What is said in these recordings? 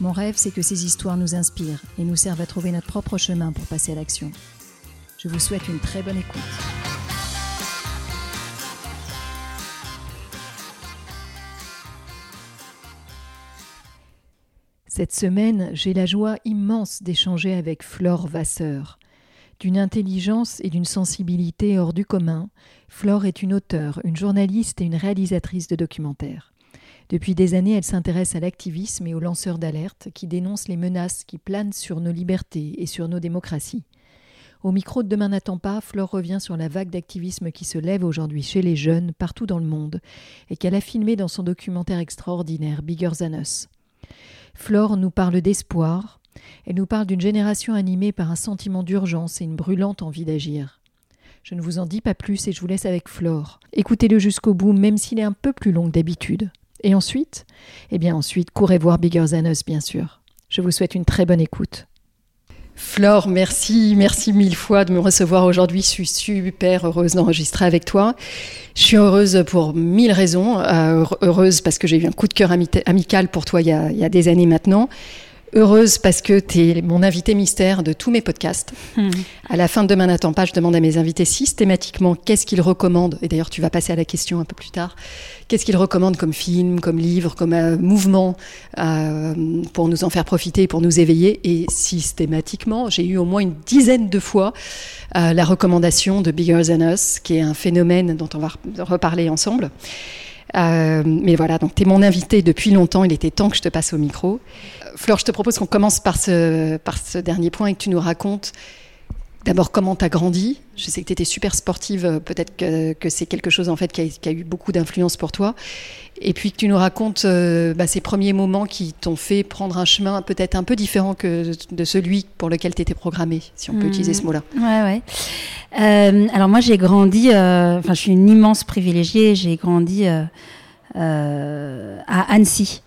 Mon rêve, c'est que ces histoires nous inspirent et nous servent à trouver notre propre chemin pour passer à l'action. Je vous souhaite une très bonne écoute. Cette semaine, j'ai la joie immense d'échanger avec Flore Vasseur. D'une intelligence et d'une sensibilité hors du commun, Flore est une auteure, une journaliste et une réalisatrice de documentaires. Depuis des années, elle s'intéresse à l'activisme et aux lanceurs d'alerte qui dénoncent les menaces qui planent sur nos libertés et sur nos démocraties. Au micro de Demain n'attend pas, Flore revient sur la vague d'activisme qui se lève aujourd'hui chez les jeunes partout dans le monde et qu'elle a filmé dans son documentaire extraordinaire Bigger Than Us. Flore nous parle d'espoir, elle nous parle d'une génération animée par un sentiment d'urgence et une brûlante envie d'agir. Je ne vous en dis pas plus et je vous laisse avec Flore. Écoutez-le jusqu'au bout, même s'il est un peu plus long que d'habitude. Et ensuite? Eh bien ensuite, courez voir Bigger Than Us, bien sûr. Je vous souhaite une très bonne écoute. Flore, merci, merci mille fois de me recevoir aujourd'hui. Je suis super heureuse d'enregistrer avec toi. Je suis heureuse pour mille raisons. Euh, heureuse parce que j'ai eu un coup de cœur amical pour toi il y, a, il y a des années maintenant heureuse parce que tu es mon invité mystère de tous mes podcasts. Hmm. À la fin de Demain n'attend pas, je demande à mes invités systématiquement qu'est-ce qu'ils recommandent. Et d'ailleurs, tu vas passer à la question un peu plus tard. Qu'est-ce qu'ils recommandent comme film, comme livre, comme euh, mouvement euh, pour nous en faire profiter, pour nous éveiller? Et systématiquement, j'ai eu au moins une dizaine de fois euh, la recommandation de Bigger Than Us, qui est un phénomène dont on va reparler ensemble. Euh, mais voilà, donc tu es mon invité depuis longtemps, il était temps que je te passe au micro. Euh, Fleur, je te propose qu'on commence par ce, par ce dernier point et que tu nous racontes D'abord, comment tu as grandi? Je sais que tu étais super sportive, euh, peut-être que, que c'est quelque chose en fait qui a, qui a eu beaucoup d'influence pour toi. Et puis que tu nous racontes euh, bah, ces premiers moments qui t'ont fait prendre un chemin peut-être un peu différent que de celui pour lequel tu étais programmée, si on peut utiliser ce mmh. mot-là. Ouais, ouais. Euh, alors moi, j'ai grandi, enfin, je suis une immense privilégiée, j'ai grandi à Annecy.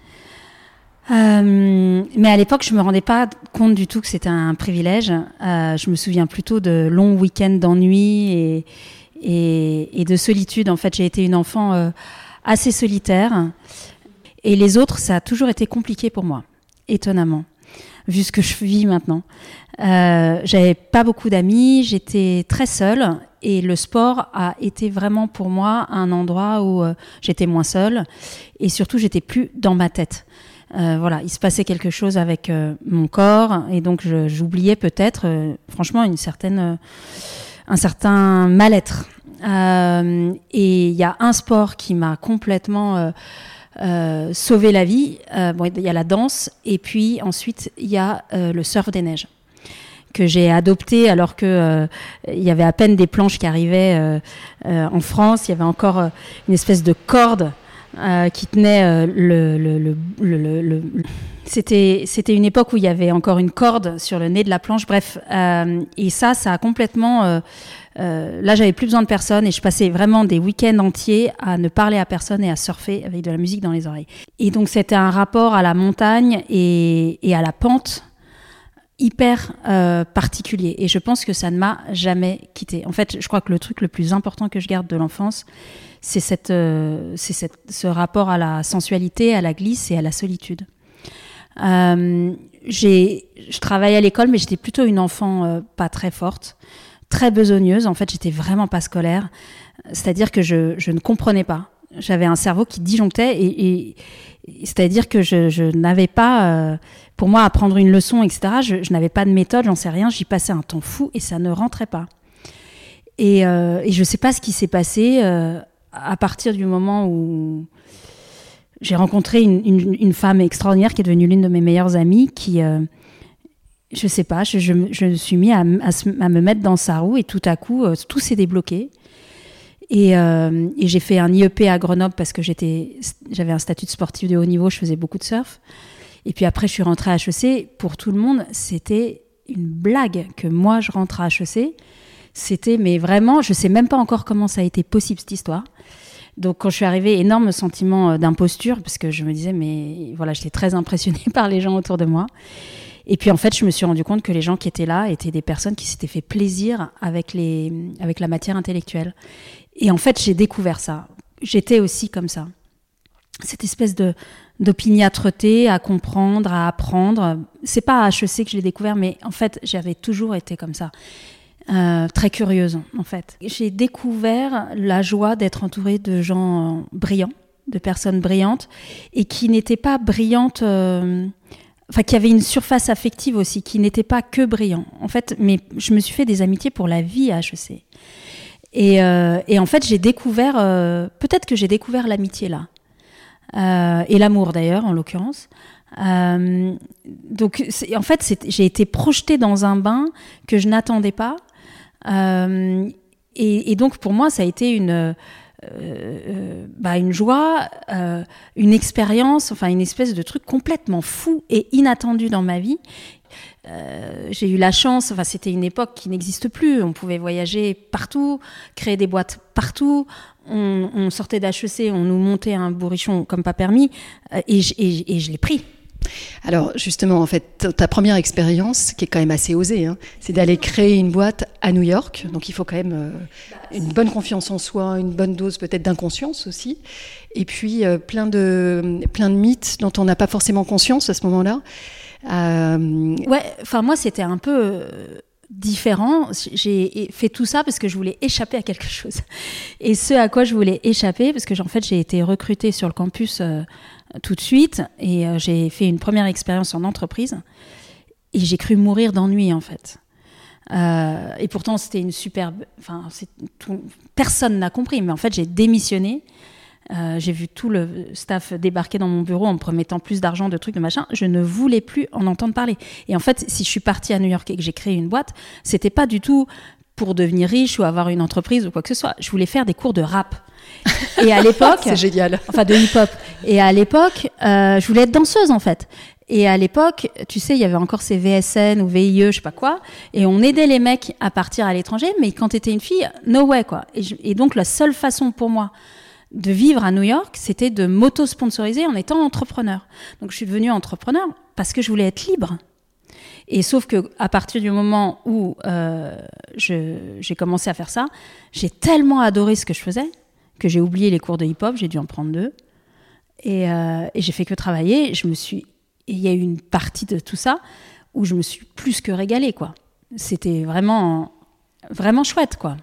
Euh, mais à l'époque, je me rendais pas compte du tout que c'était un privilège. Euh, je me souviens plutôt de longs week-ends d'ennui et, et, et, de solitude. En fait, j'ai été une enfant euh, assez solitaire. Et les autres, ça a toujours été compliqué pour moi, étonnamment, vu ce que je vis maintenant. Euh, J'avais pas beaucoup d'amis, j'étais très seule. Et le sport a été vraiment pour moi un endroit où euh, j'étais moins seule. Et surtout, j'étais plus dans ma tête. Euh, voilà, il se passait quelque chose avec euh, mon corps et donc j'oubliais peut-être, euh, franchement, une certaine, un certain mal-être. et il y a un sport qui m'a complètement sauvé la vie. bon, il y a la danse et puis ensuite il y a le surf des neiges que j'ai adopté alors que il y avait à peine des planches qui arrivaient en France. Il y avait encore une espèce de corde euh, qui tenait euh, le, c'était c'était une époque où il y avait encore une corde sur le nez de la planche. Bref, euh, et ça, ça a complètement. Là, j'avais plus besoin de personne et je passais vraiment des week-ends entiers à ne parler à personne et à surfer avec de la musique dans les oreilles. Et donc, c'était un rapport à la montagne et, à la pente hyper particulier et je pense que ça ne m'a jamais quitté. En fait, je crois que le truc le plus important que je garde de l'enfance, c'est cette, euh, cette, ce rapport à la sensualité, à la glisse et à la solitude. Euh, je travaillais à l'école, mais j'étais plutôt une enfant euh, pas très forte, très besogneuse. En fait, j'étais vraiment pas scolaire, c'est-à-dire que je, je ne comprenais pas. J'avais un cerveau qui disjonctait et, c'est-à-dire que je, je n'avais pas, euh, pour moi, apprendre une leçon, etc. Je, n'avais pas de méthode, j'en sais rien. J'y passais un temps fou et ça ne rentrait pas. Et, euh, et je sais pas ce qui s'est passé à partir du moment où j'ai rencontré une, femme extraordinaire qui est devenue l'une de mes meilleures amies, qui, euh, je sais pas, je, me suis mis à, me mettre dans sa roue et tout à coup, euh, tout s'est débloqué. Et, euh, j'ai fait un IEP à Grenoble parce que j'avais un statut de sportif de haut niveau, je faisais beaucoup de surf. Et puis après, je suis rentrée à HEC. Pour tout le monde, c'était une blague que moi, je rentre à HEC. C'était, mais vraiment, je sais même pas encore comment ça a été possible cette histoire. Donc quand je suis arrivée, énorme sentiment euh, d'imposture parce que je me disais mais voilà, j'étais très impressionnée par les gens autour de moi. Et puis en fait, je me suis rendu compte que les gens qui étaient là étaient des personnes qui s'étaient fait plaisir avec les avec la matière intellectuelle. Et en fait, j'ai découvert ça. J'étais aussi comme ça. Cette espèce de d'opiniâtreté à comprendre, à apprendre. C'est pas à HEC que je l'ai découvert, mais en fait, j'avais toujours été comme ça. Euh, très curieuse en fait. J'ai découvert la joie d'être entourée de gens brillants, de personnes brillantes, et qui n'étaient pas brillantes, euh, enfin qui avaient une surface affective aussi, qui n'étaient pas que brillants. En fait, mais je me suis fait des amitiés pour la vie à HEC. Et, euh, et en fait, j'ai découvert, peut-être que j'ai découvert l'amitié là, et l'amour d'ailleurs en l'occurrence. donc, en fait, j'ai été projetée dans un bain que je n'attendais pas euh, et, donc pour moi, ça a été une, euh, euh, bah, une joie, une expérience, enfin une espèce de truc complètement fou et inattendu dans ma vie. j'ai eu la chance, enfin c'était une époque qui n'existe plus, on pouvait voyager partout, créer des boîtes partout, on, sortait d'HEC, on nous montait un bourrichon comme pas permis, et je l'ai pris. Alors justement, en fait, ta première expérience, qui est quand même assez osée, hein, c'est d'aller créer une boîte à New York. Donc il faut quand même euh, une bonne confiance en soi, une bonne dose peut-être d'inconscience aussi, et puis euh, plein de plein de mythes dont on n'a pas forcément conscience à ce moment-là. Euh... Ouais, enfin moi c'était un peu euh, différent. J'ai fait tout ça parce que je voulais échapper à quelque chose. Et ce à quoi je voulais échapper, parce que en fait j'ai été recrutée sur le campus tout de suite et euh, j'ai fait une première expérience en entreprise et j'ai cru mourir d'ennui en fait. Euh, et pourtant c'était une superbe. Enfin, personne n'a compris, mais en fait j'ai démissionné. Euh, j'ai vu tout le staff débarquer dans mon bureau en me promettant plus d'argent, de trucs, de machin. Je ne voulais plus en entendre parler. Et en fait, si je suis partie à New York et que j'ai créé une boîte, c'était pas du tout pour devenir riche ou avoir une entreprise ou quoi que ce soit. Je voulais faire des cours de rap. Et à l'époque, c'est génial. Enfin, de hip-hop. Et à l'époque, euh, je voulais être danseuse en fait. Et à l'époque, tu sais, il y avait encore ces VSN ou VIE, je sais pas quoi, et on aidait les mecs à partir à l'étranger, mais quand tu étais une fille, no way quoi. Et, et, donc la seule façon pour moi de vivre à New York, c'était de m'auto-sponsoriser en étant entrepreneur. Donc je suis devenue entrepreneur parce que je voulais être libre. Et sauf que à partir du moment où euh, j'ai commencé à faire ça, j'ai tellement adoré ce que je faisais que j'ai oublié les cours de hip-hop, j'ai dû en prendre deux. Et, euh, et j'ai fait que travailler. Je me suis, il y a eu une partie de tout ça où je me suis plus que régalée, quoi. C'était vraiment, vraiment chouette, quoi.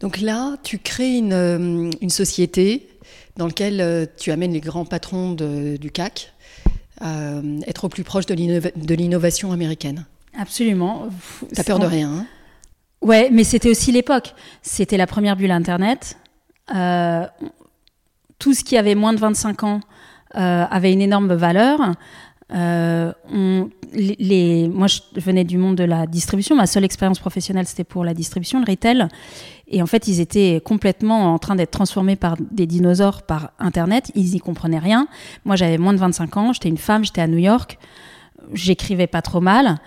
Donc là, tu crées une, euh, une société dans laquelle euh, tu amènes les grands patrons de, du CAC à être au plus proche de l'innovation américaine. Absolument. T'as peur de rien hein? Ouais, mais c'était aussi l'époque. C'était la première bulle Internet. Euh, tout ce qui avait moins de 25 ans euh, avait une énorme valeur. Euh, les, moi, je venais du monde de la distribution. Ma seule expérience professionnelle, c'était pour la distribution, le retail. Et en fait, ils étaient complètement en train d'être transformés par des dinosaures par Internet. Ils n'y comprenaient rien. Moi, j'avais moins de 25 ans. J'étais une femme. J'étais à New York. J'écrivais pas trop mal.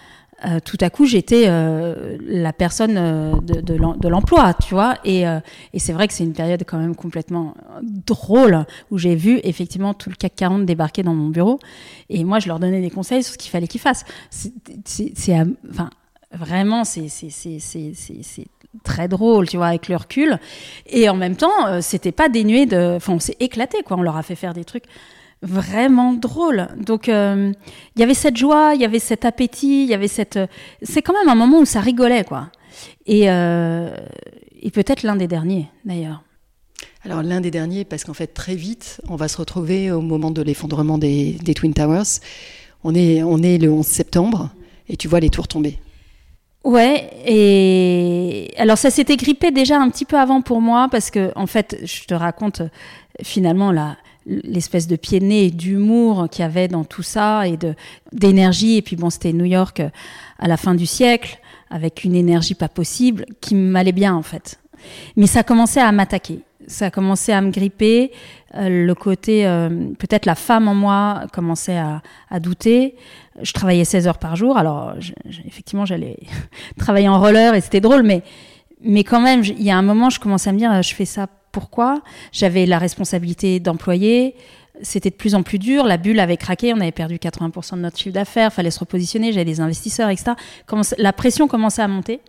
Euh, tout à coup, j'étais euh, la personne euh, de, l'emploi, tu vois. Et, c'est vrai que c'est une période quand même complètement drôle où j'ai vu effectivement tout le CAC 40 débarquer dans mon bureau. Et moi, je leur donnais des conseils sur ce qu'il fallait qu'ils fassent. C'est, enfin, vraiment, c'est très drôle, tu vois, avec le recul. Et en même temps, c'était pas dénué de. Enfin, on s'est éclaté, quoi. On leur a fait faire des trucs vraiment drôle. Donc euh, il y avait cette joie, il y avait cet appétit, il y avait cette. Euh, c'est quand même un moment où ça rigolait, quoi. Et, euh, et peut-être l'un des derniers, d'ailleurs. Alors l'un des derniers, parce qu'en fait très vite, on va se retrouver au moment de l'effondrement des, des, Twin Towers. On est, on est le 11 septembre et tu vois les tours tomber. Ouais, et alors ça s'était grippé déjà un petit peu avant pour moi parce que en fait, je te raconte finalement la, l'espèce de pied nez d'humour qu'il y avait dans tout ça et de d'énergie et puis bon c'était New York euh, à la fin du siècle avec une énergie pas possible qui m'allait bien en fait mais ça commençait à m'attaquer ça a commencé à me gripper. Euh, le côté, euh, peut-être la femme en moi commençait à, à, douter. Je travaillais 16 heures par jour. Alors, effectivement, j'allais travailler en roller et c'était drôle, mais, mais quand même, il y a un moment, je commençais à me dire, je fais ça pourquoi J'avais la responsabilité d'employer. C'était de plus en plus dur. La bulle avait craqué. On avait perdu 80% de notre chiffre d'affaires. Fallait se repositionner. J'avais des investisseurs, etc. la pression commençait à monter.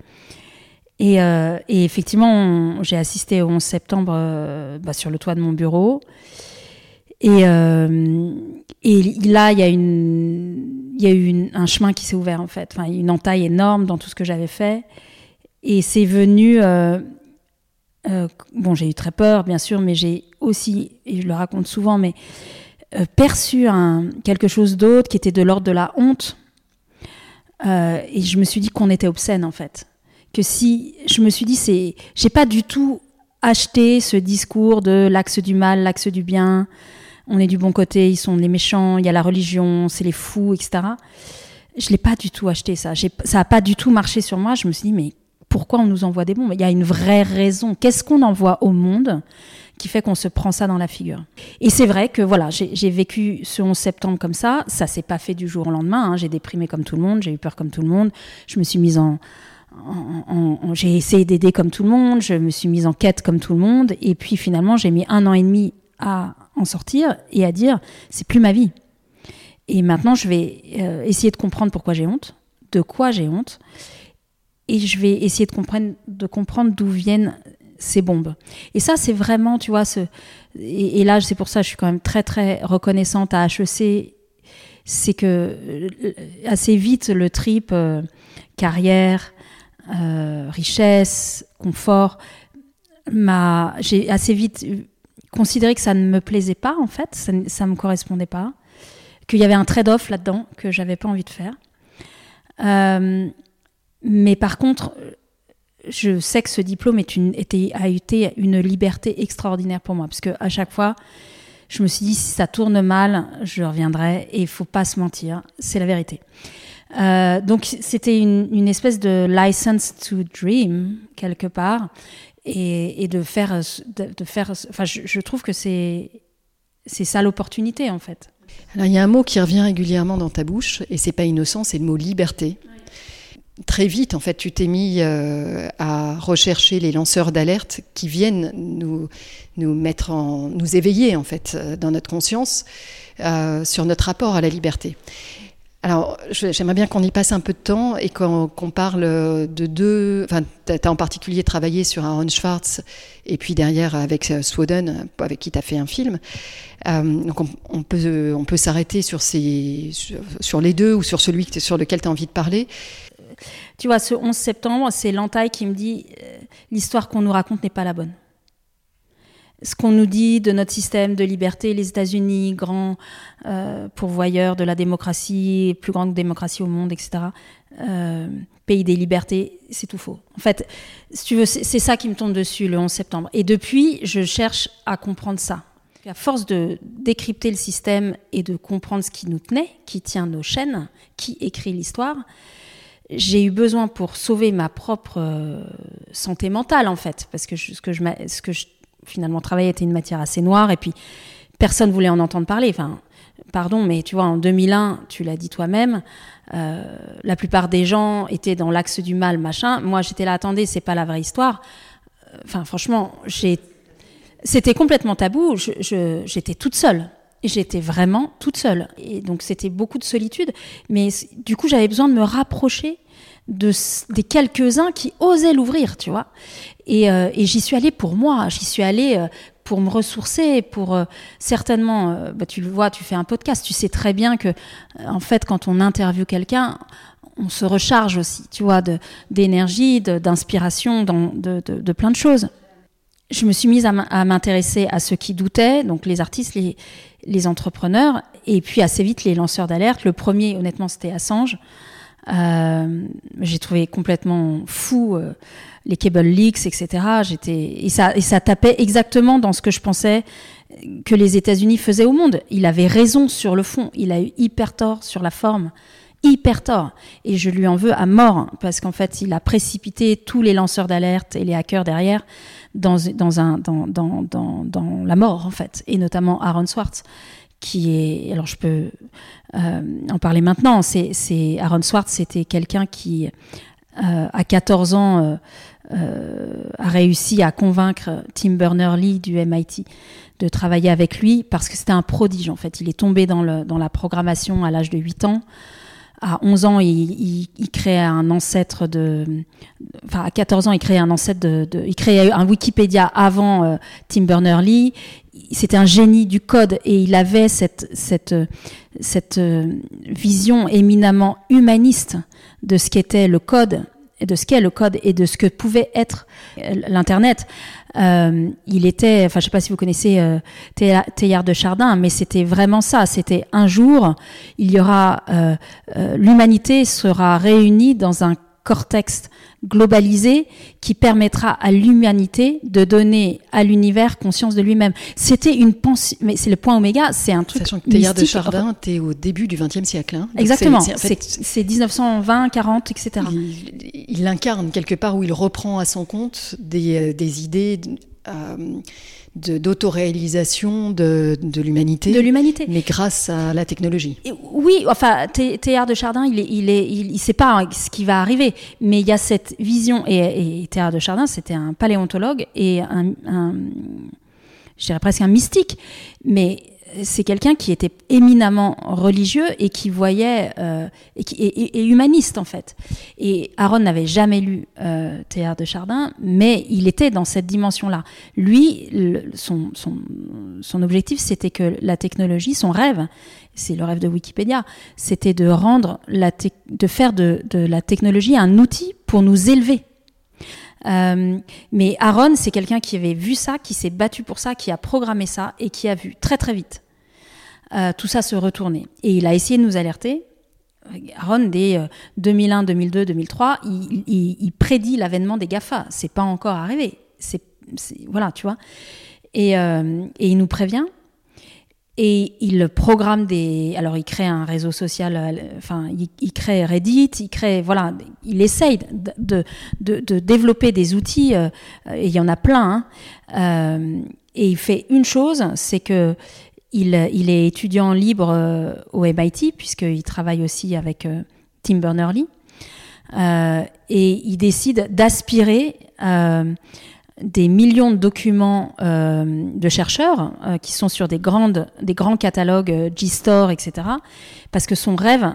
Et, euh, effectivement, j'ai assisté au 11 septembre euh, bah, sur le toit de mon bureau. Et, euh, là, il y a, eu un chemin qui s'est ouvert, en fait. Une entaille énorme dans tout ce que j'avais fait. Et c'est venu. Euh, bon, j'ai eu très peur, bien sûr, mais j'ai aussi, et je le raconte souvent, mais euh, perçu quelque chose d'autre qui était de l'ordre de la honte. Euh, et je me suis dit qu'on était obscène, en fait que si je me suis dit c'est j'ai pas du tout acheté ce discours de l'axe du mal, l'axe du bien, on est du bon côté, ils sont les méchants, il y a la religion, c'est les fous, etc. Je l'ai pas du tout acheté ça. Ça a pas du tout marché sur moi. Je me suis dit mais pourquoi on nous envoie des bombes Il y a une vraie raison. Qu'est-ce qu'on envoie au monde qui fait qu'on se prend ça dans la figure? Et c'est vrai que voilà, j'ai vécu ce 11 septembre comme ça. Ça s'est pas fait du jour au lendemain. Hein. J'ai déprimé comme tout le monde, j'ai eu peur comme tout le monde. Je me suis mise en, j'ai essayé d'aider comme tout le monde, je me suis mise en quête comme tout le monde, et puis finalement j'ai mis un an et demi à en sortir et à dire c'est plus ma vie. Et maintenant je vais euh, essayer de comprendre pourquoi j'ai honte, de quoi j'ai honte, et je vais essayer de comprendre d'où viennent ces bombes. Et ça c'est vraiment, tu vois, et, là c'est pour ça que je suis quand même très très reconnaissante à HEC, c'est que euh, assez vite le trip euh, carrière euh, richesse, confort, j'ai assez vite considéré que ça ne me plaisait pas en fait, ça ne me correspondait pas, qu'il y avait un trade-off là-dedans que j'avais pas envie de faire. Mais par contre, je sais que ce diplôme est une, était, a été une liberté extraordinaire pour moi, parce que à chaque fois, je me suis dit si ça tourne mal, je reviendrai et il faut pas se mentir, c'est la vérité. Euh, donc c'était une, une, espèce de license to dream quelque part et, et de faire de, de faire enfin je, je trouve que c'est c'est ça l'opportunité en fait. Alors il y a un mot qui revient régulièrement dans ta bouche et c'est pas innocent c'est le mot liberté Très vite, en fait, tu t'es mis euh, à rechercher les lanceurs d'alerte qui viennent nous, nous mettre en, nous éveiller en fait euh, dans notre conscience euh, sur notre rapport à la liberté. Alors, j'aimerais bien qu'on y passe un peu de temps et qu'on parle de deux. Enfin, tu as en particulier travaillé sur Aaron Schwartz et puis derrière avec Swoden, avec qui tu as fait un film. Donc, on, peut, on peut s'arrêter sur, ces, sur, les deux ou sur celui sur lequel tu as envie de parler. Tu vois, ce 11 septembre, c'est l'entaille qui me dit euh, l'histoire qu'on nous raconte n'est pas la bonne ce qu'on nous dit de notre système de liberté, les États-Unis, grand euh, pourvoyeur de la démocratie, plus grande démocratie au monde, etc., euh, pays des libertés, c'est tout faux. En fait, c'est ça qui me tombe dessus le 11 septembre. Et depuis, je cherche à comprendre ça. À force de décrypter le système et de comprendre ce qui nous tenait, qui tient nos chaînes, qui écrit l'histoire, j'ai eu besoin pour sauver ma propre euh, santé mentale, en fait, parce que ce que je, ce que je finalement, travail était une matière assez noire et puis personne voulait en entendre parler. Enfin, pardon, mais tu vois, en 2001, tu l'as dit toi-même, euh, la plupart des gens étaient dans l'axe du mal, machin. Moi, j'étais là, attendez, c'est pas la vraie histoire. Enfin, franchement, j'ai, c'était complètement tabou. Je, j'étais toute seule. J'étais vraiment toute seule. Et donc, c'était beaucoup de solitude. Mais du coup, j'avais besoin de me rapprocher de, des quelques-uns qui osaient l'ouvrir, tu vois. Et, euh, et j'y suis allée pour moi, j'y suis allée euh, pour me ressourcer, pour euh, certainement, bah, tu le vois, tu fais un podcast, tu sais très bien que, en fait, quand on interviewe quelqu'un, on se recharge aussi, tu vois, d'énergie, d'inspiration, de, plein de choses. Je me suis mise à m'intéresser à ceux qui doutaient, donc les artistes, les, les entrepreneurs, et puis assez vite les lanceurs d'alerte. Le premier, honnêtement, c'était Assange. Euh, j'ai trouvé complètement fou euh, les cable leaks, etc. J'étais et ça et ça tapait exactement dans ce que je pensais que les États-Unis faisaient au monde. Il avait raison sur le fond, il a eu hyper tort sur la forme. hyper tort. Et je lui en veux à mort, parce qu'en fait, il a précipité tous les lanceurs d'alerte et les hackers derrière dans, dans, un, dans, dans, dans, dans la mort, en fait. Et notamment Aaron Swartz, qui est... Alors, je peux euh, en parler maintenant. C'est Aaron Swartz, c'était quelqu'un qui, euh, à 14 ans, euh, a réussi à convaincre Tim Berners-Lee du MIT de travailler avec lui parce que c'était un prodige en fait. Il est tombé dans, le, dans la programmation à l'âge de 8 ans à 11 ans, il, il, crée un ancêtre de. Enfin, à 14 ans, il crée un ancêtre de. il crée un Wikipédia avant euh, Tim Berners-Lee. C'était un génie du code et il avait cette, cette, cette euh, vision éminemment humaniste de ce qu'était le code de ce qu'est le code et de ce que pouvait être euh, l'Internet. Euh, il était, enfin je sais pas si vous connaissez euh, Théard de Chardin, mais c'était vraiment ça. C'était un jour, il y aura, euh, euh l'humanité sera réunie dans un cortex globalisé qui permettra à l'humanité de donner à l'univers conscience de lui-même. C'était une pensée, mais c'est le point oméga, c'est un truc. Sachant que Teilhard de Chardin, t'es au début du XXe siècle. Hein. Exactement, c'est 1920, 40, etc. Il, il, incarne quelque part où il reprend à son compte des, euh, des idées. Euh, d'autoréalisation de, de l'humanité. De l'humanité. Mais grâce à la technologie. oui, enfin, Théard de Chardin, il, est, il, est, il, sait pas ce qui va arriver, mais il y a cette vision, et, et Théard de Chardin, c'était un paléontologue et un, un je dirais presque un mystique, mais c'est quelqu'un qui était éminemment religieux et qui voyait euh, et, qui, et, humaniste en fait. Et Aaron n'avait jamais lu euh, Théâtre de Chardin, mais il était dans cette dimension-là. Lui, son, son, son, objectif, c'était que la technologie, son rêve, c'est le rêve de Wikipédia, c'était de rendre la de faire de, de la technologie un outil pour nous élever. Euh, mais Aaron, c'est quelqu'un qui avait vu ça, qui s'est battu pour ça, qui a programmé ça et qui a vu très très vite euh, tout ça se retourner. Et il a essayé de nous alerter. Aaron, dès 2001, 2002, 2003, il, prédit l'avènement des GAFA. C'est pas encore arrivé. Voilà, tu vois. Et, euh, et il nous prévient et il programme des. Alors, il crée un réseau social, euh, enfin, il, crée Reddit, il crée. Voilà, il essaye de, de, développer des outils, euh, et il y en a plein. Hein, euh, et il fait une chose, c'est que il, il, est étudiant libre au MIT, puisqu'il travaille aussi avec Tim Berners-Lee. et il décide d'aspirer des millions de documents euh, de chercheurs euh, qui sont sur des, grandes, des grands catalogues euh, G-Store, etc. Parce que son rêve,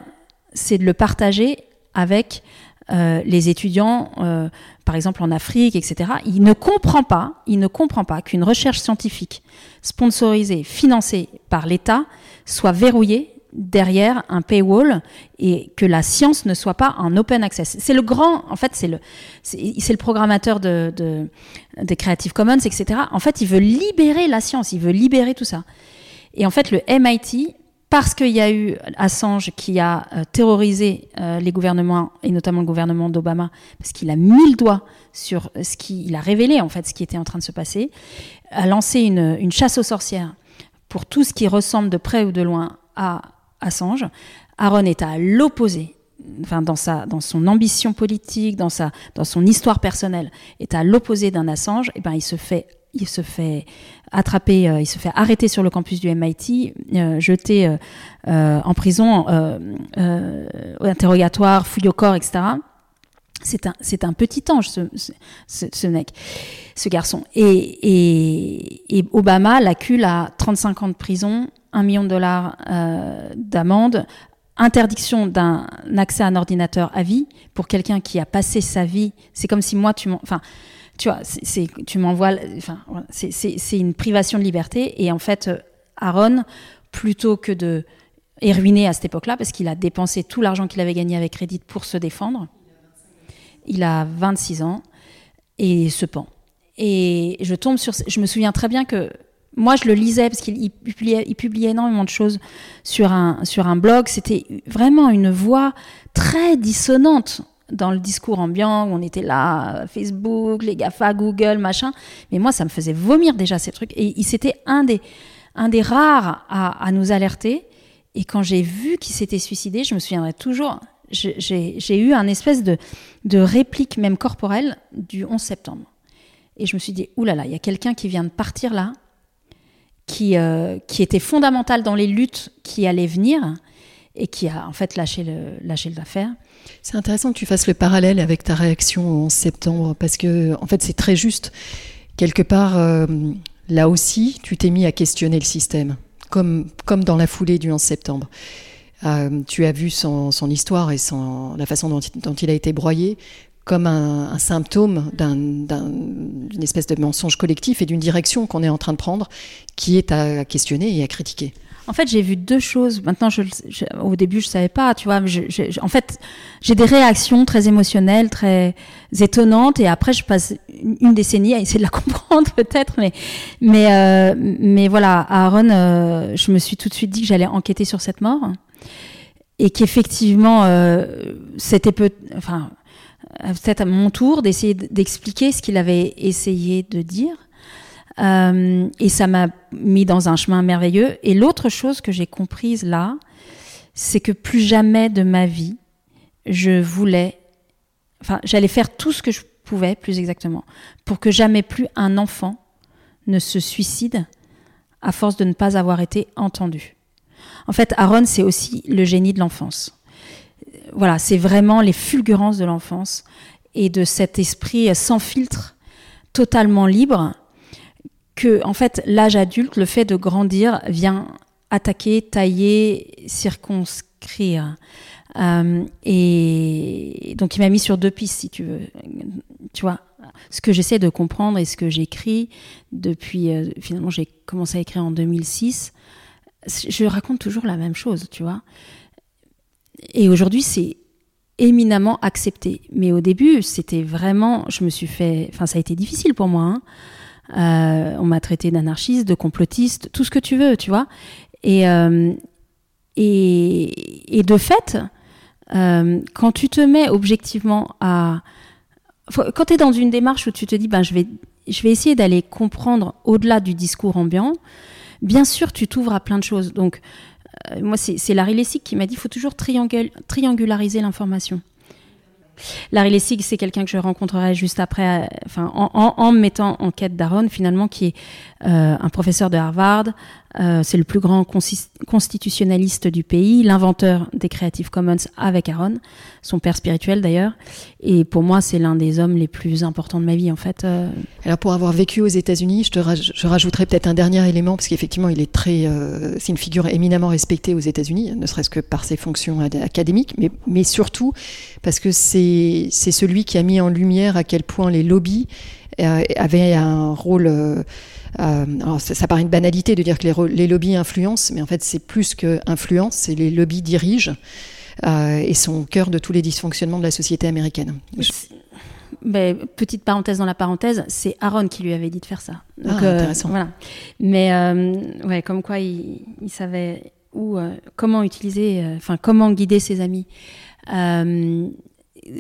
c'est de le partager avec euh, les étudiants, euh, par exemple en Afrique, etc. Il ne comprend pas, il ne comprend pas qu'une recherche scientifique sponsorisée, financée par l'État, soit verrouillée derrière un paywall et que la science ne soit pas en open access. C'est le grand, en fait, c'est le, c'est le programmateur de, de, des Creative Commons, etc. En fait, il veut libérer la science, il veut libérer tout ça. Et en fait, le MIT, parce qu'il y a eu Assange qui a euh, terrorisé euh, les gouvernements et notamment le gouvernement d'Obama, parce qu'il a mis le doigt sur ce qu'il a révélé en fait ce qui était en train de se passer, a lancé une, une chasse aux sorcières pour tout ce qui ressemble de près ou de loin à Assange. Aaron est à l'opposé, enfin dans sa, dans son ambition politique, dans sa, dans son histoire personnelle, est à l'opposé d'un Assange. Et eh ben il se fait, il se fait attraper, euh, il se fait arrêter sur le campus du MIT, euh, jeté euh, en prison, interrogatoire, fouille au corps, etc. C'est un, c'est un petit ange, ce, mec, ce garçon. Et, et, et Obama l'accule à 35 ans de prison, 1 million de dollars euh, d'amende, interdiction d'un accès à un ordinateur à vie pour quelqu'un qui a passé sa vie. C'est comme si moi, tu tu vois, c'est, tu m'envoies, enfin, c'est une privation de liberté. Et en fait, Aaron, plutôt que de est ruiné à cette époque-là parce qu'il a dépensé tout l'argent qu'il avait gagné avec Reddit pour se défendre. Il a 26 ans et se pend. Et je tombe sur, je me souviens très bien que moi, je le lisais parce qu'il publiait, il énormément de choses sur un, blog. C'était vraiment une voix très dissonante dans le discours ambiant où on était là, Facebook, les GAFA, Google, machin. Mais moi, ça me faisait vomir déjà ces trucs. Et c'était un des, rares à, nous alerter. Et quand j'ai vu qu'il s'était suicidé, je me souviendrai toujours, j'ai eu un espèce de réplique, même corporelle, du 11 septembre. Et je me suis dit, oulala, il y a quelqu'un qui vient de partir là, qui, euh, qui était fondamental dans les luttes qui allaient venir et qui a en fait lâché le lâché l'affaire. C'est intéressant que tu fasses le parallèle avec ta réaction en septembre parce que en fait c'est très juste. Quelque part, euh, là aussi, tu t'es mis à questionner le système, comme, comme dans la foulée du 11 septembre. Euh, tu as vu son, son histoire et son, la façon dont, il a été broyé comme un, un symptôme d'une espèce de mensonge collectif et d'une direction qu'on est en train de prendre qui est à questionner et à critiquer. En fait, j'ai vu deux choses. Maintenant, je, au début, je savais pas, tu vois. En fait, j'ai des réactions très émotionnelles, très étonnantes, et après, je passe une décennie à essayer de la comprendre, peut-être. Mais, mais, euh, mais voilà, Aaron, euh, je me suis tout de suite dit que j'allais enquêter sur cette mort, et qu'effectivement, euh, c'était peut, enfin, peut-être à mon tour d'essayer d'expliquer ce qu'il avait essayé de dire. Euh, et ça m'a mis dans un chemin merveilleux. Et l'autre chose que j'ai comprise là, c'est que plus jamais de ma vie, je voulais, enfin, j'allais faire tout ce que je pouvais, plus exactement, pour que jamais plus un enfant ne se suicide à force de ne pas avoir été entendu. En fait, Aaron, c'est aussi le génie de l'enfance. Voilà, c'est vraiment les fulgurances de l'enfance et de cet esprit sans filtre, totalement libre, que en fait l'âge adulte, le fait de grandir, vient attaquer, tailler, circonscrire. Euh, et donc il m'a mis sur deux pistes, si tu veux. Tu vois, ce que j'essaie de comprendre et ce que j'écris depuis, euh, finalement j'ai commencé à écrire en 2006, je raconte toujours la même chose, tu vois. Et aujourd'hui c'est éminemment accepté. Mais au début, c'était vraiment, je me suis fait, enfin ça a été difficile pour moi. Hein. Euh, on m'a traité d'anarchiste, de complotiste, tout ce que tu veux, tu vois. Et, euh, et, et, de fait, euh, quand tu te mets objectivement à... Quand tu es dans une démarche où tu te dis, ben, je, vais, je vais essayer d'aller comprendre au-delà du discours ambiant, bien sûr, tu t'ouvres à plein de choses. Donc, moi, c'est Larry Lessig qui m'a dit, il faut toujours triangulariser l'information. Larry Lessig, c'est quelqu'un que je rencontrerai juste après, euh, en, me mettant en quête d'Aaron, finalement, qui est euh, un professeur de Harvard. Euh, c'est le plus grand constitutionnaliste du pays, l'inventeur des Creative Commons avec Aaron, son père spirituel d'ailleurs. Et pour moi, c'est l'un des hommes les plus importants de ma vie, en fait. Alors, pour avoir vécu aux États-Unis, je, te je rajouterais peut-être un dernier élément, parce qu'effectivement, il est très, c'est une figure éminemment respectée aux États-Unis, ne serait-ce que par ses fonctions académiques, mais, mais surtout parce que c'est celui qui a mis en lumière à quel point les lobbies avaient un rôle euh, alors ça, paraît une banalité de dire que les, les lobbies influencent, mais en fait c'est plus que influence, c'est les lobbies dirigent euh, et sont au cœur de tous les dysfonctionnements de la société américaine. Ben, petite parenthèse dans la parenthèse, c'est Aaron qui lui avait dit de faire ça. Donc, ah, intéressant. Euh, voilà. Mais euh, ouais, comme quoi il, il savait où, euh, comment utiliser, euh, enfin comment guider ses amis.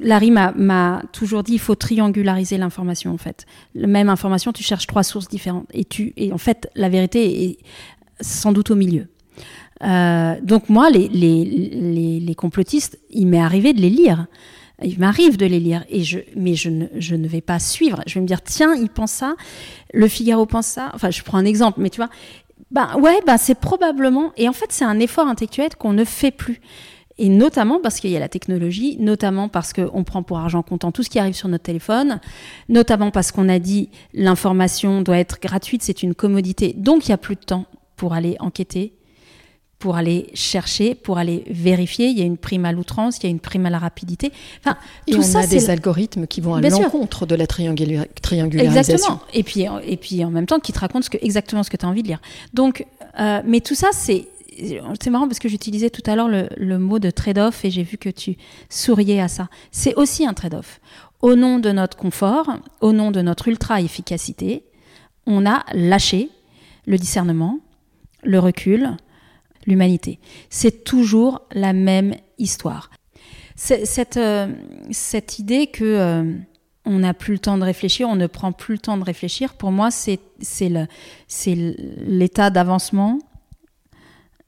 Larry m'a toujours dit il faut triangulariser l'information en fait. La même information, tu cherches trois sources différentes et tu et en fait la vérité est sans doute au milieu. Euh, donc moi, les, les, les, les complotistes, il m'est arrivé de les lire. Il m'arrive de les lire, et je, mais je ne, je ne vais pas suivre. Je vais me dire, tiens, il pense ça, le Figaro pense ça. Enfin, je prends un exemple, mais tu vois, ben ouais, ben c'est probablement. Et en fait, c'est un effort intellectuel qu'on ne fait plus. Et notamment parce qu'il y a la technologie, notamment parce qu'on prend pour argent comptant tout ce qui arrive sur notre téléphone, notamment parce qu'on a dit l'information doit être gratuite, c'est une commodité, donc il n'y a plus de temps pour aller enquêter, pour aller chercher, pour aller vérifier. Il y a une prime à l'outrance, il y a une prime à la rapidité. Enfin, et tout on ça, a des algorithmes qui vont à l'encontre de la triangularisation. Exactement. Et puis, et puis en même temps, qui te racontent ce que, exactement ce que tu as envie de lire. Donc, euh, mais tout ça, c'est c'est marrant parce que j'utilisais tout à l'heure le, mot de trade-off et j'ai vu que tu souriais à ça. C'est aussi un trade-off. Au nom de notre confort, au nom de notre ultra-efficacité, on a lâché le discernement, le recul, l'humanité. C'est toujours la même histoire. Cette, euh, cette idée que euh, on n'a plus le temps de réfléchir, on ne prend plus le temps de réfléchir, pour moi, c'est l'état d'avancement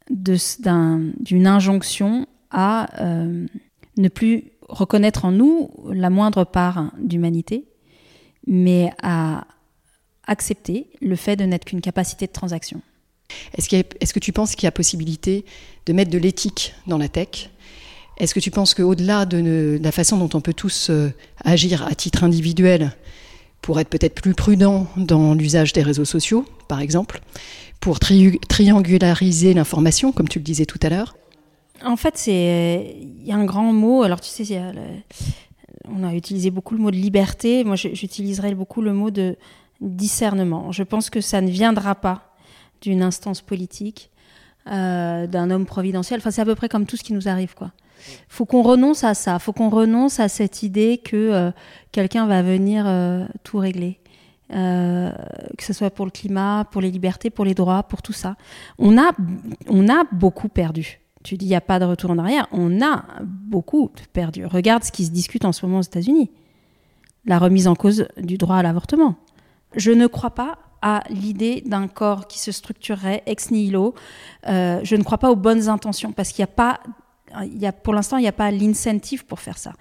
d'une injonction à ne plus reconnaître en nous la moindre part d'humanité, mais à accepter le fait de n'être qu'une capacité de transaction. Est-ce, est que tu penses qu'il y a possibilité de mettre de l'éthique dans la tech? Est-ce que tu penses qu'au-delà de, la façon dont on peut tous euh, agir à titre individuel, pour être peut-être plus prudent dans l'usage des réseaux sociaux, par exemple, pour triangulariser l'information, comme tu le disais tout à l'heure En fait, c'est il y a un grand mot. Alors tu sais, on a utilisé beaucoup le mot de liberté. Moi, j'utiliserais beaucoup le mot de discernement. Je pense que ça ne viendra pas d'une instance politique, euh, d'un homme providentiel. Enfin, c'est à peu près comme tout ce qui nous arrive, quoi. Faut qu'on renonce à ça. Faut qu'on renonce à cette idée que euh, quelqu'un va venir euh, tout régler. Que ce soit pour le climat, pour les libertés, pour les droits, pour tout ça. On a, on a beaucoup perdu. Tu dis il n'y a pas de retour en arrière. On a beaucoup perdu. Regarde ce qui se discute en ce moment aux États-Unis. La remise en cause du droit à l'avortement. Je ne crois pas à l'idée d'un corps qui se structurerait ex nihilo. Euh, je ne crois pas aux bonnes intentions parce qu'il n'y a pas, pour l'instant, il n'y a pas l'incentive pour faire ça.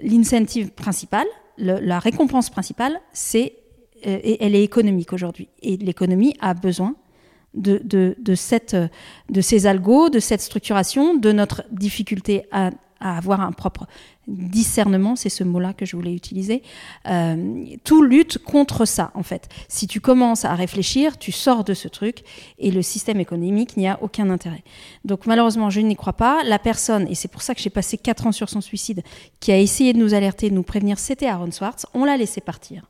L'incentive principale, la récompense principale, c'est, euh, elle est économique aujourd'hui. Et l'économie a besoin de, de ces algos, de cette structuration, de notre difficulté à avoir un propre discernement, c'est ce mot-là que je voulais utiliser. Euh, tout lutte contre ça, en fait. Si tu commences à réfléchir, tu sors de ce truc et le système économique n'y a aucun intérêt. Donc malheureusement, je n'y crois pas. La personne, et c'est pour ça que j'ai passé quatre ans sur son suicide, qui a essayé de nous alerter, de nous prévenir, c'était Aaron Swartz. On l'a laissé partir.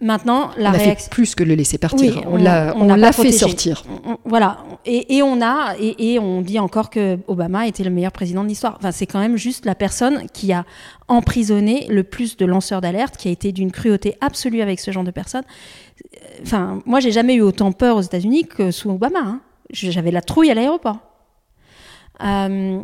Maintenant, la réaction. plus que le laisser partir. on, l'a fait sortir. voilà. Et, on a et, on dit encore que Obama était le meilleur président de l'histoire. Enfin, c'est quand même juste la personne qui a emprisonné le plus de lanceurs d'alerte, qui a été d'une cruauté absolue avec ce genre de personnes. Enfin, moi, j'ai jamais eu autant peur aux États-Unis que sous Obama. Hein. J'avais la trouille à l'aéroport. Euh,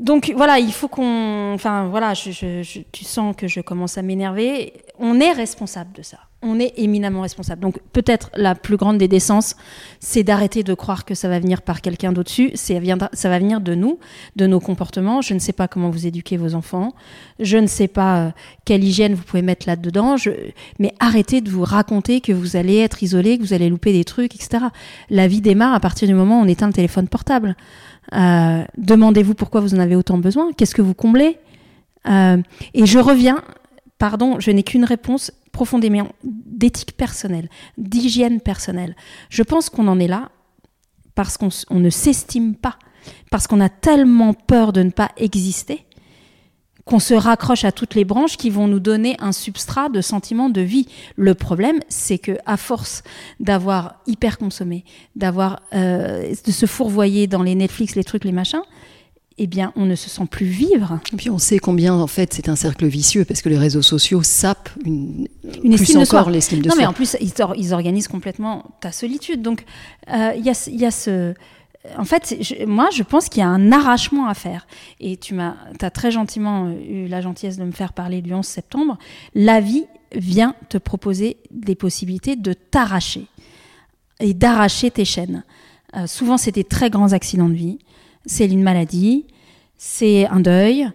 donc voilà, il faut qu'on. Enfin voilà, tu sens que je commence à m'énerver. On est responsable de ça. On est éminemment responsable. Donc peut-être la plus grande des décences, c'est d'arrêter de croire que ça va venir par quelqu'un d'au-dessus. Ça va venir de nous, de nos comportements. Je ne sais pas comment vous éduquez vos enfants. Je ne sais pas euh, quelle hygiène vous pouvez mettre là-dedans. Mais arrêtez de vous raconter que vous allez être isolé, que vous allez louper des trucs, etc. La vie démarre à partir du moment où on éteint le téléphone portable. Euh, demandez-vous pourquoi vous en avez autant besoin. Qu'est-ce que vous comblez? Euh, Et je reviens, pardon, je n'ai qu'une réponse profondément d'éthique personnelle, d'hygiène personnelle. Je pense qu'on en est là parce qu'on ne s'estime pas, parce qu'on a tellement peur de ne pas exister qu'on se raccroche à toutes les branches qui vont nous donner un substrat de sentiment de vie. Le problème, c'est que à force d'avoir hyper consommé, d'avoir euh, de se fourvoyer dans les Netflix, les trucs, les machins, eh bien, on ne se sent plus vivre. Et puis, on sait combien, en fait, c'est un cercle vicieux parce que les réseaux sociaux sapent une, une estime encore l'estime de soi. Non, mais en plus, ils, organisent complètement ta solitude. Donc, euh, il y, a, y a ce en fait, moi, je pense qu'il y a un arrachement à faire. Et tu m'as, as très gentiment euh, eu la gentillesse de me faire parler du 11 septembre. La vie vient te proposer des possibilités de t'arracher et d'arracher tes chaînes. Euh, souvent, c'est des très grands accidents de vie. C'est une maladie, c'est un deuil,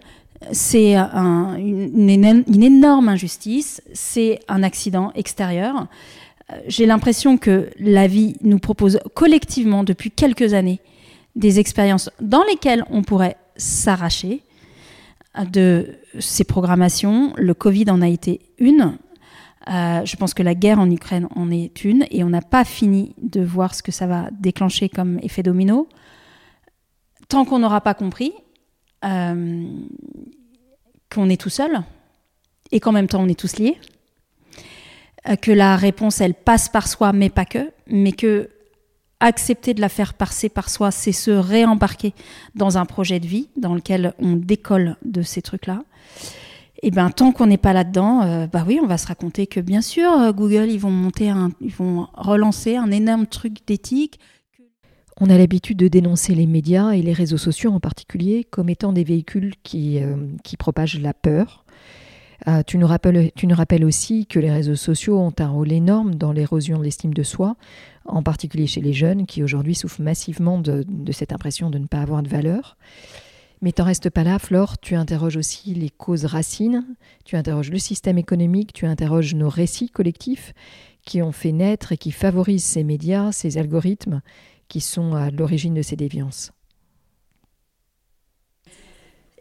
c'est une, énorme injustice, c'est un accident extérieur j'ai l'impression que la vie nous propose collectivement depuis quelques années des expériences dans lesquelles on pourrait s'arracher de ces programmations. Le Covid en a été une. Euh, je pense que la guerre en Ukraine en est une et on n'a pas fini de voir ce que ça va déclencher comme effet domino. Tant qu'on n'aura pas compris euh, qu'on est tout seul et qu'en même temps on est tous liés, euh, que la réponse, elle passe par soi, mais pas que, mais que accepter de la faire passer par soi, c'est se réembarquer dans un projet de vie dans lequel on décolle de ces trucs-là. Et ben tant qu'on n'est pas là-dedans, euh, bah oui, on va se raconter que bien sûr Google ils vont monter un, ils vont relancer un énorme truc d'éthique. On a l'habitude de dénoncer les médias et les réseaux sociaux en particulier comme étant des véhicules qui, qui propagent la peur, euh, tu, nous rappelles, tu nous rappelles aussi que les réseaux sociaux ont un rôle énorme dans l'érosion de l'estime de soi en particulier chez les jeunes qui aujourd'hui souffrent massivement de, cette impression de ne pas avoir de valeur. Mais t'en restes pas là, Flore, tu interroges aussi les causes racines, tu interroges le système économique, tu interroges nos récits collectifs qui ont fait naître et qui favorisent ces médias, ces algorithmes qui sont à l'origine de ces déviances.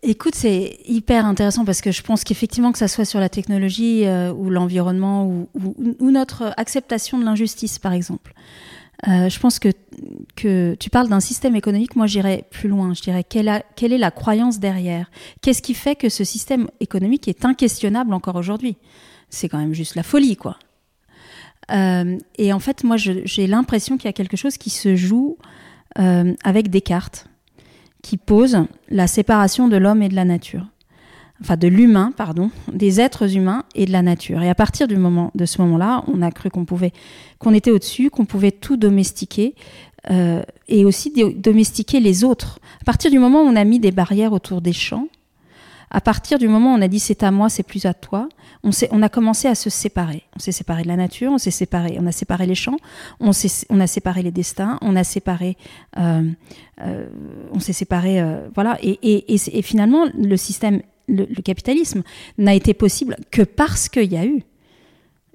Écoute, c'est hyper intéressant parce que je pense qu'effectivement, que ça soit sur la technologie euh, ou l'environnement ou, notre acceptation de l'injustice, par exemple, euh, je pense que, que tu parles d'un système économique, moi j'irais plus loin, je dirais quelle, quelle est la croyance derrière? Qu'est-ce qui fait que ce système économique est inquestionnable encore aujourd'hui? C'est quand même juste la folie, quoi. Euh, et en fait, moi j'ai l'impression qu'il y a quelque chose qui se joue avec des cartes qui pose la séparation de l'homme et de la nature. Enfin, de l'humain, pardon, des êtres humains et de la nature. Et à partir du moment, de ce moment-là, on a cru qu'on pouvait, qu'on était au-dessus, qu'on pouvait tout domestiquer euh, et aussi domestiquer les autres. À partir du moment où on a mis des barrières autour des champs, à partir du moment où on a dit c'est à moi, c'est plus à toi, on, a commencé à se séparer. On s'est séparé de la nature, on s'est séparé, on a séparé les champs, on, a séparé les destins, on a séparé, euh, euh, on s'est séparé, euh, voilà. Et, et, finalement, le système, le, capitalisme n'a été possible que parce qu'il y a eu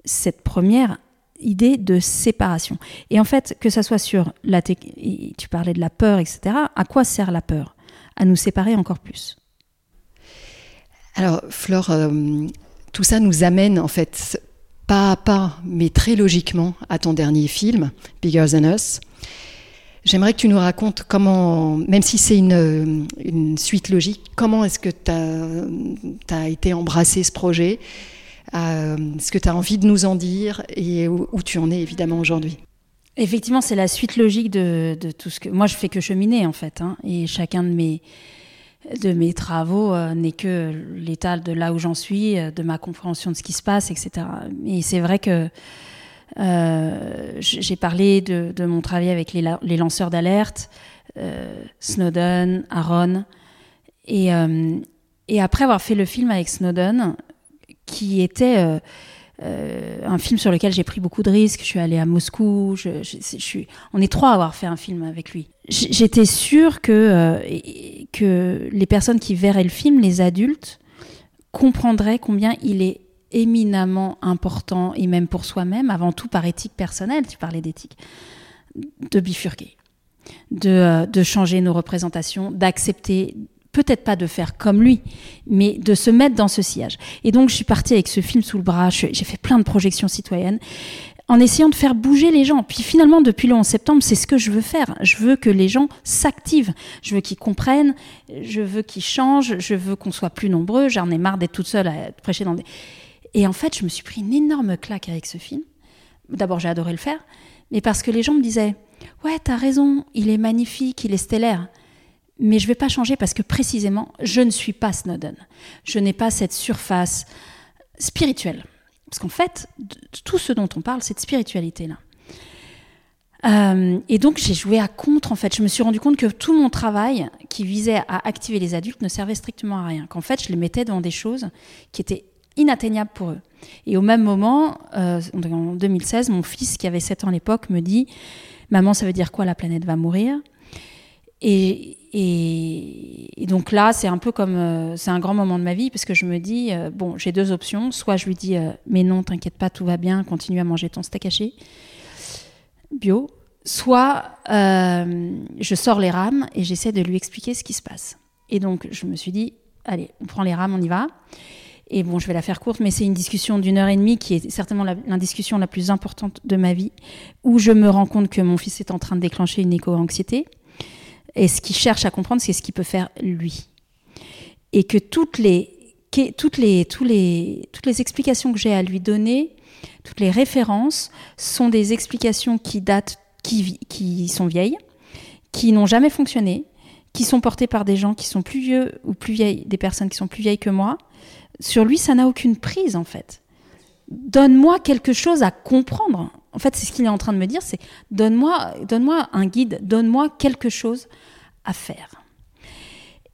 cette première idée de séparation. Et en fait, que ça soit sur la, tu parlais de la peur, etc. À quoi sert la peur? À nous séparer encore plus. Alors, Flore, euh, tout ça nous amène en fait pas à pas, mais très logiquement à ton dernier film, Bigger Than Us. J'aimerais que tu nous racontes comment, même si c'est une, suite logique, comment est-ce que tu as, été embrassé ce projet? Euh, Est-ce que tu as envie de nous en dire? Et où, tu en es évidemment aujourd'hui? Effectivement, c'est la suite logique de, tout ce que. Moi, je fais que cheminer en fait, hein, et chacun de mes de mes travaux euh, n'est que l'état de là où j'en suis, euh, de ma compréhension de ce qui se passe, etc. Et c'est vrai que euh, j'ai parlé de, mon travail avec les, lanceurs d'alerte, Snowden, Aaron, et, et, après avoir fait le film avec Snowden, qui était un film sur lequel j'ai pris beaucoup de risques. Je suis allée à Moscou. Je, suis, on est trois à avoir fait un film avec lui. J'étais sûre que, euh, que les personnes qui verraient le film, les adultes, comprendraient combien il est éminemment important, et même pour soi-même, avant tout par éthique personnelle, tu parlais d'éthique, de bifurquer, de, euh, de changer nos représentations, d'accepter peut-être pas de faire comme lui, mais de se mettre dans ce sillage. Et donc, je suis partie avec ce film sous le bras, j'ai fait plein de projections citoyennes en essayant de faire bouger les gens. Puis finalement, depuis le 11 septembre, c'est ce que je veux faire. Je veux que les gens s'activent. Je veux qu'ils comprennent. Je veux qu'ils changent. Je veux qu'on soit plus nombreux. J'en ai marre d'être toute seule à prêcher dans des... Et en fait, je me suis pris une énorme claque avec ce film. D'abord, j'ai adoré le faire. Mais parce que les gens me disaient, ouais, t'as raison, il est magnifique, il est stellaire mais je ne vais pas changer parce que précisément, je ne suis pas Snowden. Je n'ai pas cette surface spirituelle. Parce qu'en fait, tout ce dont on parle, c'est de spiritualité-là. Euh, et donc j'ai joué à contre en fait. Je me suis rendu compte que tout mon travail qui visait à activer les adultes ne servait strictement à rien. Qu'en fait je les mettais dans des choses qui étaient inatteignables pour eux. Et au même moment, euh, en 2016, mon fils qui avait 7 ans à l'époque me dit Maman, ça veut dire quoi la planète va mourir? Et, donc là, c'est un peu comme, euh, c'est un grand moment de ma vie parce que je me dis, euh, bon, j'ai deux options. Soit je lui dis, euh, mais non, t'inquiète pas, tout va bien, continue à manger ton steak haché bio. Soit je sors les rames et j'essaie de lui expliquer ce qui se passe. Et donc je me suis dit, allez, on prend les rames, on y va. Et bon, je vais la faire courte, mais c'est une discussion d'une heure et demie qui est certainement la, la, discussion la plus importante de ma vie, où je me rends compte que mon fils est en train de déclencher une éco-anxiété et ce qu'il cherche à comprendre, c'est ce qu'il peut faire lui. Et que toutes les, toutes les, tous les, toutes les explications que j'ai à lui donner, toutes les références, sont des explications qui datent, qui, qui sont vieilles, qui n'ont jamais fonctionné, qui sont portées par des gens qui sont plus vieux ou plus vieilles, des personnes qui sont plus vieilles que moi. Sur lui, ça n'a aucune prise en fait. Donne-moi quelque chose à comprendre. En fait, c'est ce qu'il est en train de me dire, c'est donne-moi, donne-moi un guide, donne-moi quelque chose à faire.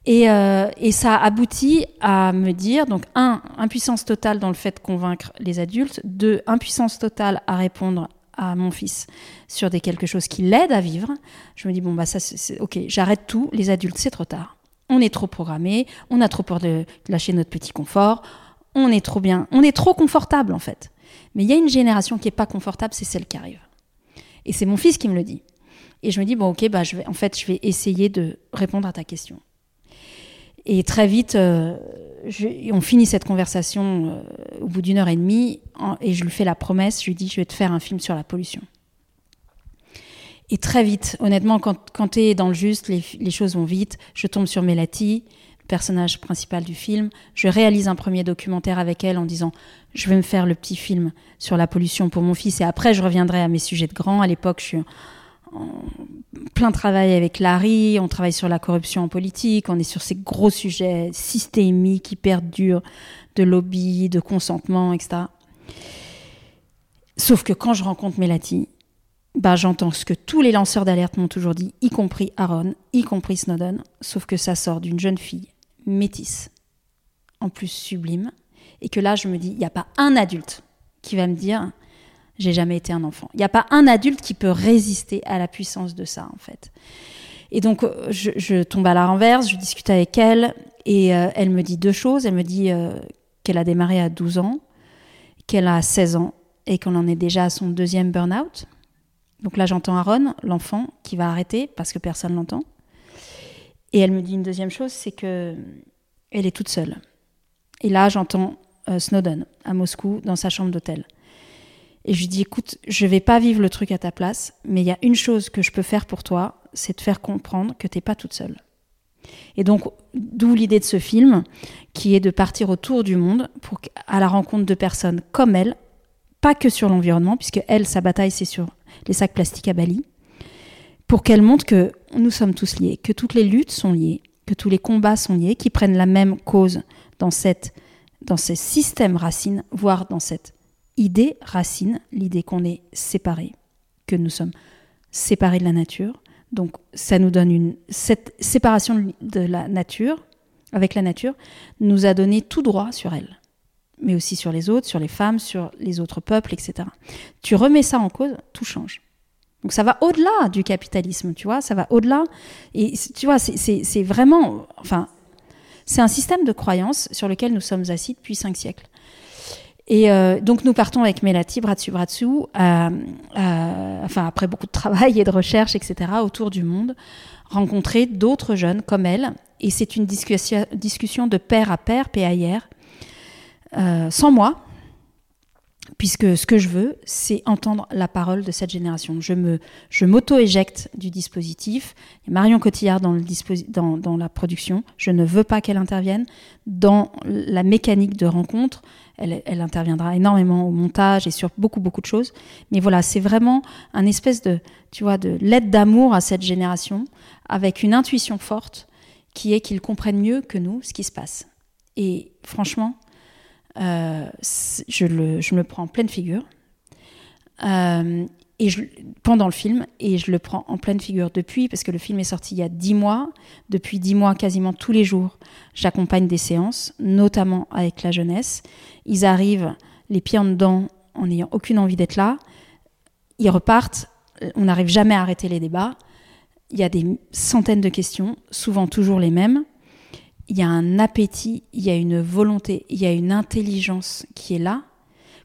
Et, euh, et, ça aboutit à me dire, donc, un, impuissance totale dans le fait de convaincre les adultes, deux, impuissance totale à répondre à mon fils sur des quelque chose qui l'aide à vivre, je me dis bon bah ça c'est ok, j'arrête tout. Les adultes c'est trop tard. On est trop programmé, on a trop peur de lâcher notre petit confort, on est trop bien, on est trop confortable en fait. Mais il y a une génération qui est pas confortable, c'est celle qui arrive. Et c'est mon fils qui me le dit. Et je me dis bon ok bah je vais en fait je vais essayer de répondre à ta question. Et très vite, euh, on finit cette conversation euh, au bout d'une heure et demie, et je lui fais la promesse, je lui dis, je vais te faire un film sur la pollution. Et très vite, honnêtement, quand, tu es dans le juste, les, choses vont vite. Je tombe sur Melati, personnage principal du film. Je réalise un premier documentaire avec elle en disant je vais me faire le petit film sur la pollution pour mon fils et après je reviendrai à mes sujets de grand. À l'époque, je suis en plein travail avec Larry, on travaille sur la corruption en politique, on est sur ces gros sujets systémiques, hyper durs, de lobby, de consentement, etc. Sauf que quand je rencontre Melati, bah, j'entends ce que tous les lanceurs d'alerte m'ont toujours dit, y compris Aaron, y compris Snowden, sauf que ça sort d'une jeune fille métisse, en plus sublime, et que là je me dis, il n'y a pas un adulte qui va me dire, j'ai jamais été un enfant. Il n'y a pas un adulte qui peut résister à la puissance de ça, en fait. Et donc, euh, je, tombe à la renverse, je discute avec elle, et euh, elle me dit deux choses. Elle me dit euh, qu'elle a démarré à 12 ans, qu'elle a 16 ans, et qu'on en est déjà à son deuxième burn-out. Donc là, j'entends Aaron, l'enfant, qui va arrêter parce que personne l'entend. Et elle me dit une deuxième chose, c'est que elle est toute seule. Et là, j'entends Snowden à Moscou dans sa chambre d'hôtel. Et je lui dis, écoute, je vais pas vivre le truc à ta place, mais il y a une chose que je peux faire pour toi, c'est te faire comprendre que t'es pas toute seule. Et donc, d'où l'idée de ce film, qui est de partir autour du monde pour, à la rencontre de personnes comme elle, pas que sur l'environnement, puisque elle, sa bataille, c'est sur les sacs plastiques à Bali, pour qu'elle montre que nous sommes tous liés, que toutes les luttes sont liées, que tous les combats sont liés, qui prennent la même cause dans, cette, dans ces systèmes racines, voire dans cette idée racine, l'idée qu'on est séparés, que nous sommes séparés de la nature. Donc ça nous donne une cette séparation de la nature avec la nature nous a donné tout droit sur elle, mais aussi sur les autres, sur les femmes, sur les autres peuples, etc. Tu remets ça en cause, tout change. Donc ça va au-delà du capitalisme, tu vois, ça va au-delà. Et tu vois, c'est vraiment, enfin, c'est un système de croyance sur lequel nous sommes assis depuis cinq siècles. Et euh, donc nous partons avec Melati, bras dessus, bras dessous, enfin après beaucoup de travail et de recherche, etc., autour du monde, rencontrer d'autres jeunes comme elle. Et c'est une discussion, de pair à pair, PAIR, euh, sans moi, puisque ce que je veux, c'est entendre la parole de cette génération. Je me, je m'auto-éjecte du dispositif. Marion Cotillard dans, le dans, dans la production. Je ne veux pas qu'elle intervienne dans la mécanique de rencontre. Elle, elle, interviendra énormément au montage et sur beaucoup beaucoup de choses. Mais voilà, c'est vraiment un espèce de, tu vois, de lettre d'amour à cette génération, avec une intuition forte qui est qu'ils comprennent mieux que nous ce qui se passe. Et franchement, euh, je, le, me le prends en pleine figure. Euh, et je, pendant le film, et je le prends en pleine figure depuis, parce que le film est sorti il y a dix mois. Depuis dix mois, quasiment tous les jours, j'accompagne des séances, notamment avec la jeunesse. Ils arrivent les pieds en dedans, en n'ayant aucune envie d'être là. Ils repartent, on n'arrive jamais à arrêter les débats. Il y a des centaines de questions, souvent toujours les mêmes il y a un appétit, il y a une volonté, il y a une intelligence qui est là.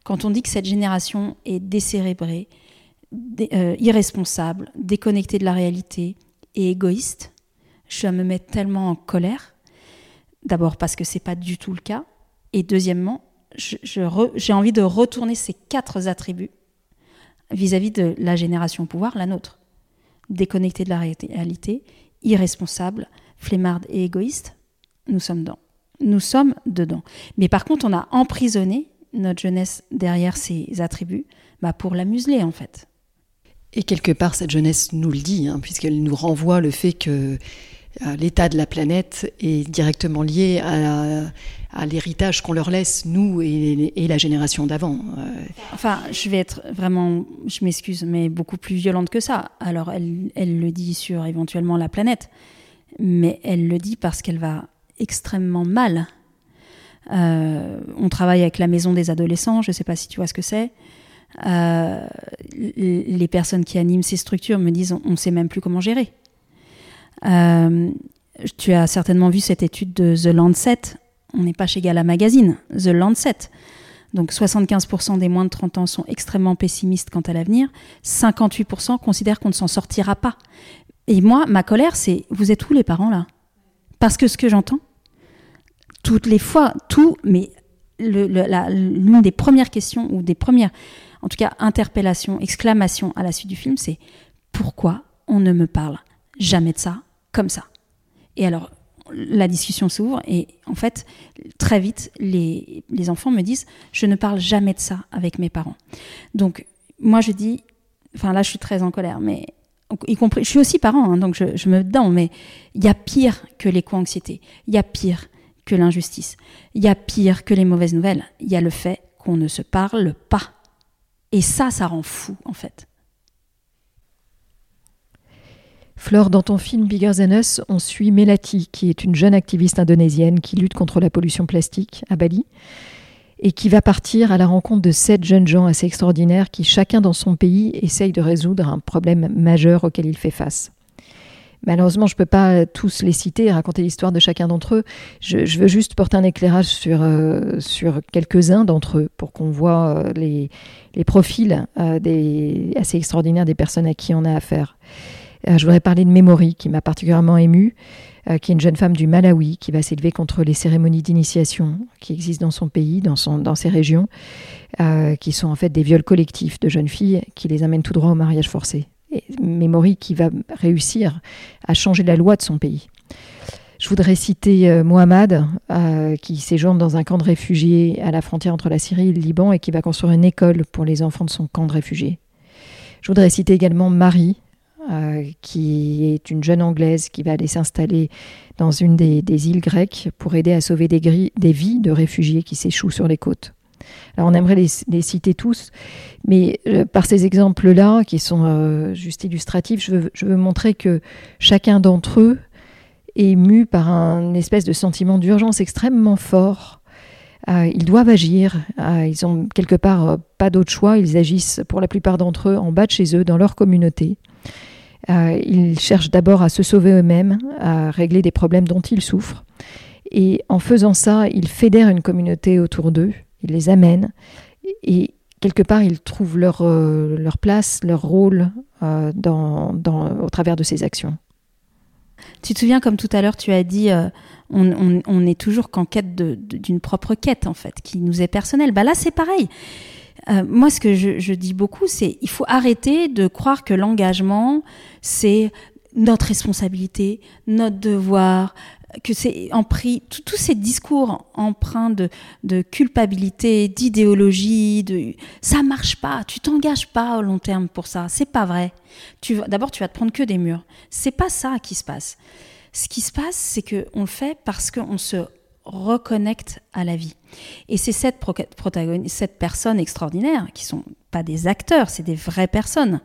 Quand on dit que cette génération est décérébrée, euh, irresponsable, déconnectée de la réalité et égoïste, je me mettre tellement en colère. D'abord parce que c'est pas du tout le cas, et deuxièmement, j'ai envie de retourner ces quatre attributs vis-à-vis -vis de la génération au pouvoir, la nôtre. Déconnectée de la réalité, irresponsable, flemmarde et égoïste nous sommes dedans. Nous sommes dedans. Mais par contre, on a emprisonné notre jeunesse derrière ces attributs bah pour la museler, en fait. Et quelque part, cette jeunesse nous le dit, hein, puisqu'elle nous renvoie le fait que euh, l'état de la planète est directement lié à, l'héritage qu'on leur laisse, nous et, la génération d'avant. Euh. Enfin, je vais être vraiment, je m'excuse, mais beaucoup plus violente que ça. Alors, elle, elle le dit sur éventuellement la planète, mais elle le dit parce qu'elle va extrêmement mal. Euh, on travaille avec la maison des adolescents, je ne sais pas si tu vois ce que c'est. les personnes qui animent ces structures me disent on ne sait même plus comment gérer. tu as certainement vu cette étude de The Lancet. On n'est pas chez Gala Magazine, The Lancet. Donc 75% des moins de 30 ans sont extrêmement pessimistes quant à l'avenir. 58% considèrent qu'on ne s'en sortira pas. Et moi, ma colère, c'est vous êtes où les parents là? Parce que ce que j'entends, toutes les fois, tout, mais l'une des premières questions ou des premières, en tout cas, interpellations, exclamations à la suite du film, c'est pourquoi on ne me parle jamais de ça comme ça? Et alors, la discussion s'ouvre et en fait, très vite, les, les, enfants me disent Je ne parle jamais de ça avec mes parents. Donc, moi, je dis Enfin, là, je suis très en colère, mais y compris, je suis aussi parent, hein, donc je, me dedans, mais il y a pire que l'éco-anxiété, il y a pire que l'injustice, il y a pire que les mauvaises nouvelles, il y a le fait qu'on ne se parle pas. Et ça, ça rend fou, en fait. Flore, dans ton film Bigger Than Us, on suit Melati, qui est une jeune activiste indonésienne qui lutte contre la pollution plastique à Bali et qui va partir à la rencontre de sept jeunes gens assez extraordinaires qui, chacun dans son pays, essayent de résoudre un problème majeur auquel il fait face. Malheureusement, je ne peux pas tous les citer et raconter l'histoire de chacun d'entre eux. Je, veux juste porter un éclairage sur, euh, sur quelques-uns d'entre eux pour qu'on voit euh, les, profils euh, assez extraordinaires des personnes à qui on a affaire. je voudrais parler de Memory, qui m'a particulièrement émue. Qui est une jeune femme du Malawi qui va s'élever contre les cérémonies d'initiation qui existent dans son pays, dans, son, dans ses régions, qui sont en fait des viols collectifs de jeunes filles qui les amènent tout droit au mariage forcé. Et Memory qui va réussir à changer la loi de son pays. Je voudrais citer euh, Mohamed, qui séjourne dans un camp de réfugiés à la frontière entre la Syrie et le Liban et qui va construire une école pour les enfants de son camp de réfugiés. Je voudrais citer également Marie, euh, qui est une jeune Anglaise qui va aller s'installer dans une des, îles grecques pour aider à sauver des vies de réfugiés qui s'échouent sur les côtes. On aimerait les, citer tous, mais euh, par ces exemples-là, qui sont euh, juste illustratifs, je veux, montrer que chacun d'entre eux est mu par un espèce de sentiment d'urgence extrêmement fort. ils doivent agir, ils ont quelque part pas d'autre choix, ils agissent pour la plupart d'entre eux en bas de chez eux, dans leur communauté. Euh, ils cherchent d'abord à se sauver eux-mêmes, à régler des problèmes dont ils souffrent. Et en faisant ça, ils fédèrent une communauté autour d'eux, ils les amènent. Et quelque part, ils trouvent leur, euh, leur place, leur rôle euh, dans, au travers de ces actions. Tu te souviens, comme tout à l'heure, tu as dit, on, on, est toujours qu'en quête d'une propre quête, en fait, qui nous est personnelle. Bah là, c'est pareil. Euh, moi, ce que je, dis beaucoup, c'est il faut arrêter de croire que l'engagement, c'est notre responsabilité, notre devoir, que c'est en prix, tous ces discours empreints de, de culpabilité, d'idéologie, de ça marche pas, tu t'engages pas au long terme pour ça, c'est pas vrai. Tu d'abord tu vas te prendre que des murs. C'est pas ça qui se passe. Ce qui se passe, c'est que on le fait parce qu'on se reconnecte à la vie. Et c'est cette, cette personne extraordinaire, qui sont pas des acteurs, c'est des vraies personnes,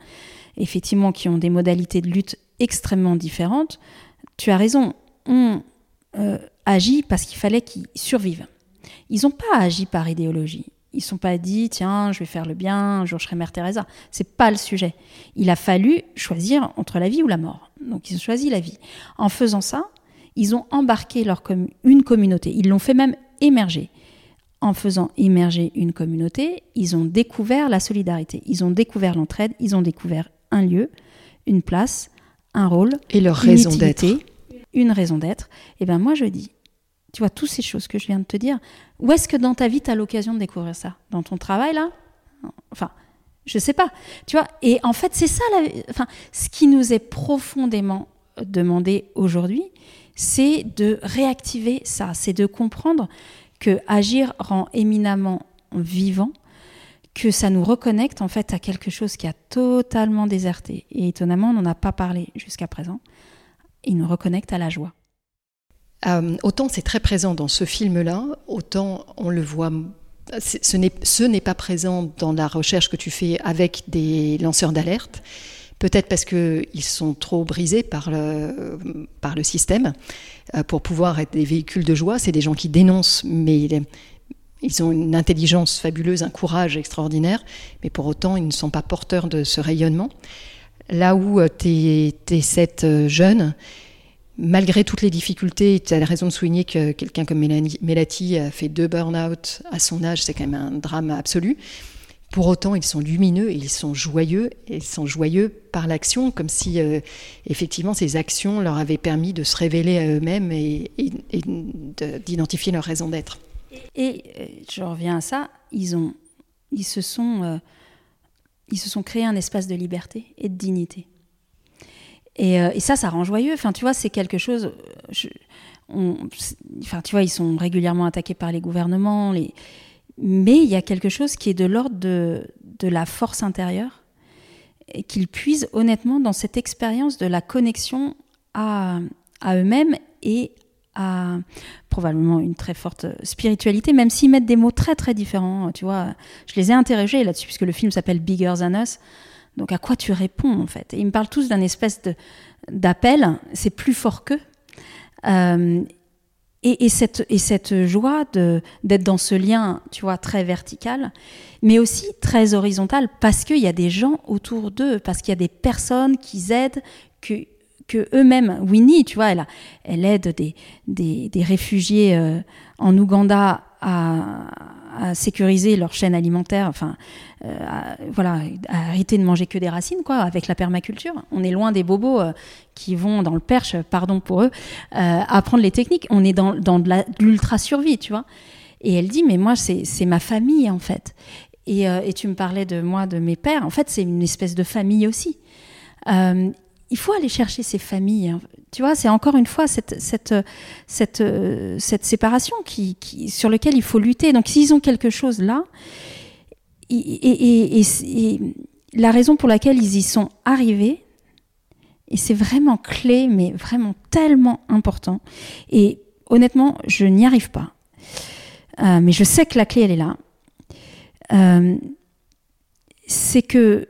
effectivement, qui ont des modalités de lutte extrêmement différentes. Tu as raison, on euh, agit parce qu'il fallait qu'ils survivent. Ils n'ont pas agi par idéologie. Ils ne sont pas dit, tiens, je vais faire le bien, un jour je serai Mère Teresa. C'est pas le sujet. Il a fallu choisir entre la vie ou la mort. Donc ils ont choisi la vie. En faisant ça, ils ont embarqué leur une communauté. Ils l'ont fait même émerger. En faisant émerger une communauté, ils ont découvert la solidarité, ils ont découvert l'entraide, ils ont découvert un lieu, une place, un rôle, et leur raison d'être, une raison d'être. Et ben moi je dis, tu vois toutes ces choses que je viens de te dire, où est-ce que dans ta vie tu as l'occasion de découvrir ça? Dans ton travail là? Enfin, je sais pas. Tu vois Et en fait, c'est ça enfin ce qui nous est profondément demandé aujourd'hui, c'est de réactiver ça, c'est de comprendre que agir rend éminemment vivant, que ça nous reconnecte en fait à quelque chose qui a totalement déserté. Et étonnamment, on n'en a pas parlé jusqu'à présent. Il nous reconnecte à la joie. Euh, autant c'est très présent dans ce film-là, autant on le voit. Ce n'est pas présent dans la recherche que tu fais avec des lanceurs d'alerte peut-être parce qu'ils sont trop brisés par le, système, euh, pour pouvoir être des véhicules de joie. C'est des gens qui dénoncent, mais ils ont une intelligence fabuleuse, un courage extraordinaire, mais pour autant, ils ne sont pas porteurs de ce rayonnement. Là où tu es, cette jeune, malgré toutes les difficultés, tu as raison de souligner que quelqu'un comme Mélanie, a fait deux burn-out à son âge, c'est quand même un drame absolu. Pour autant, ils sont lumineux et ils sont joyeux, et ils sont joyeux par l'action, comme si euh, effectivement ces actions leur avaient permis de se révéler à eux-mêmes et, d'identifier leur raison d'être. Et, euh, je reviens à ça, ils, ont, ils, se sont, euh, ils se sont créés un espace de liberté et de dignité. Et, et ça, ça rend joyeux. Enfin, tu vois, c'est quelque chose. enfin, tu vois, ils sont régulièrement attaqués par les gouvernements. Mais il y a quelque chose qui est de l'ordre de, de, la force intérieure et qu'ils puisent honnêtement dans cette expérience de la connexion à, à eux-mêmes et à probablement une très forte spiritualité, même s'ils mettent des mots très très différents. Tu vois, je les ai interrogés là-dessus puisque le film s'appelle Bigger Than Us. Donc à quoi tu réponds en fait? Et Ils me parlent tous d'un espèce d'appel, c'est plus fort qu'eux. Euh, et, cette, et cette joie d'être dans ce lien, tu vois, très vertical, mais aussi très horizontal, parce qu'il y a des gens autour d'eux, parce qu'il y a des personnes qui aident, que, eux-mêmes, Winnie, tu vois, elle, aide des, des, réfugiés euh, en Ouganda à, sécuriser leur chaîne alimentaire, enfin, euh, à, voilà, à arrêter de manger que des racines, quoi, avec la permaculture. On est loin des bobos euh, qui vont dans le perche, pardon pour eux, euh, apprendre les techniques. On est dans, dans de l'ultra survie, tu vois. Et elle dit, mais moi, c'est ma famille, en fait. Et, et, tu me parlais de moi, de mes pères. En fait, c'est une espèce de famille aussi. Il faut aller chercher ces familles. Hein. Tu vois, c'est encore une fois cette, cette séparation sur laquelle il faut lutter. Donc, s'ils ont quelque chose là, et, la raison pour laquelle ils y sont arrivés, et c'est vraiment clé, mais vraiment tellement important. Et honnêtement, je n'y arrive pas. Euh, mais je sais que la clé, elle est là. Euh, c'est que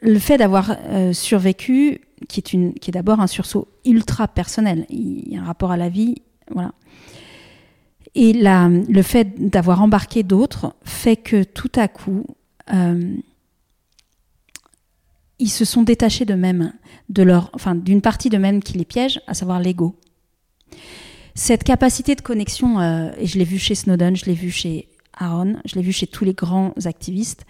le fait d'avoir euh, survécu, qui est, une, qui est d'abord un sursaut ultra personnel, il y a un rapport à la vie, voilà. Et la, le fait d'avoir embarqué d'autres fait que tout à coup, euh, ils se sont détachés d'eux-mêmes, de leur, enfin, d'une partie d'eux-mêmes qui les piège, à savoir l'ego. Cette capacité de connexion, euh, et je l'ai vu chez Snowden, je l'ai vu chez Aaron, je l'ai vu chez tous les grands activistes,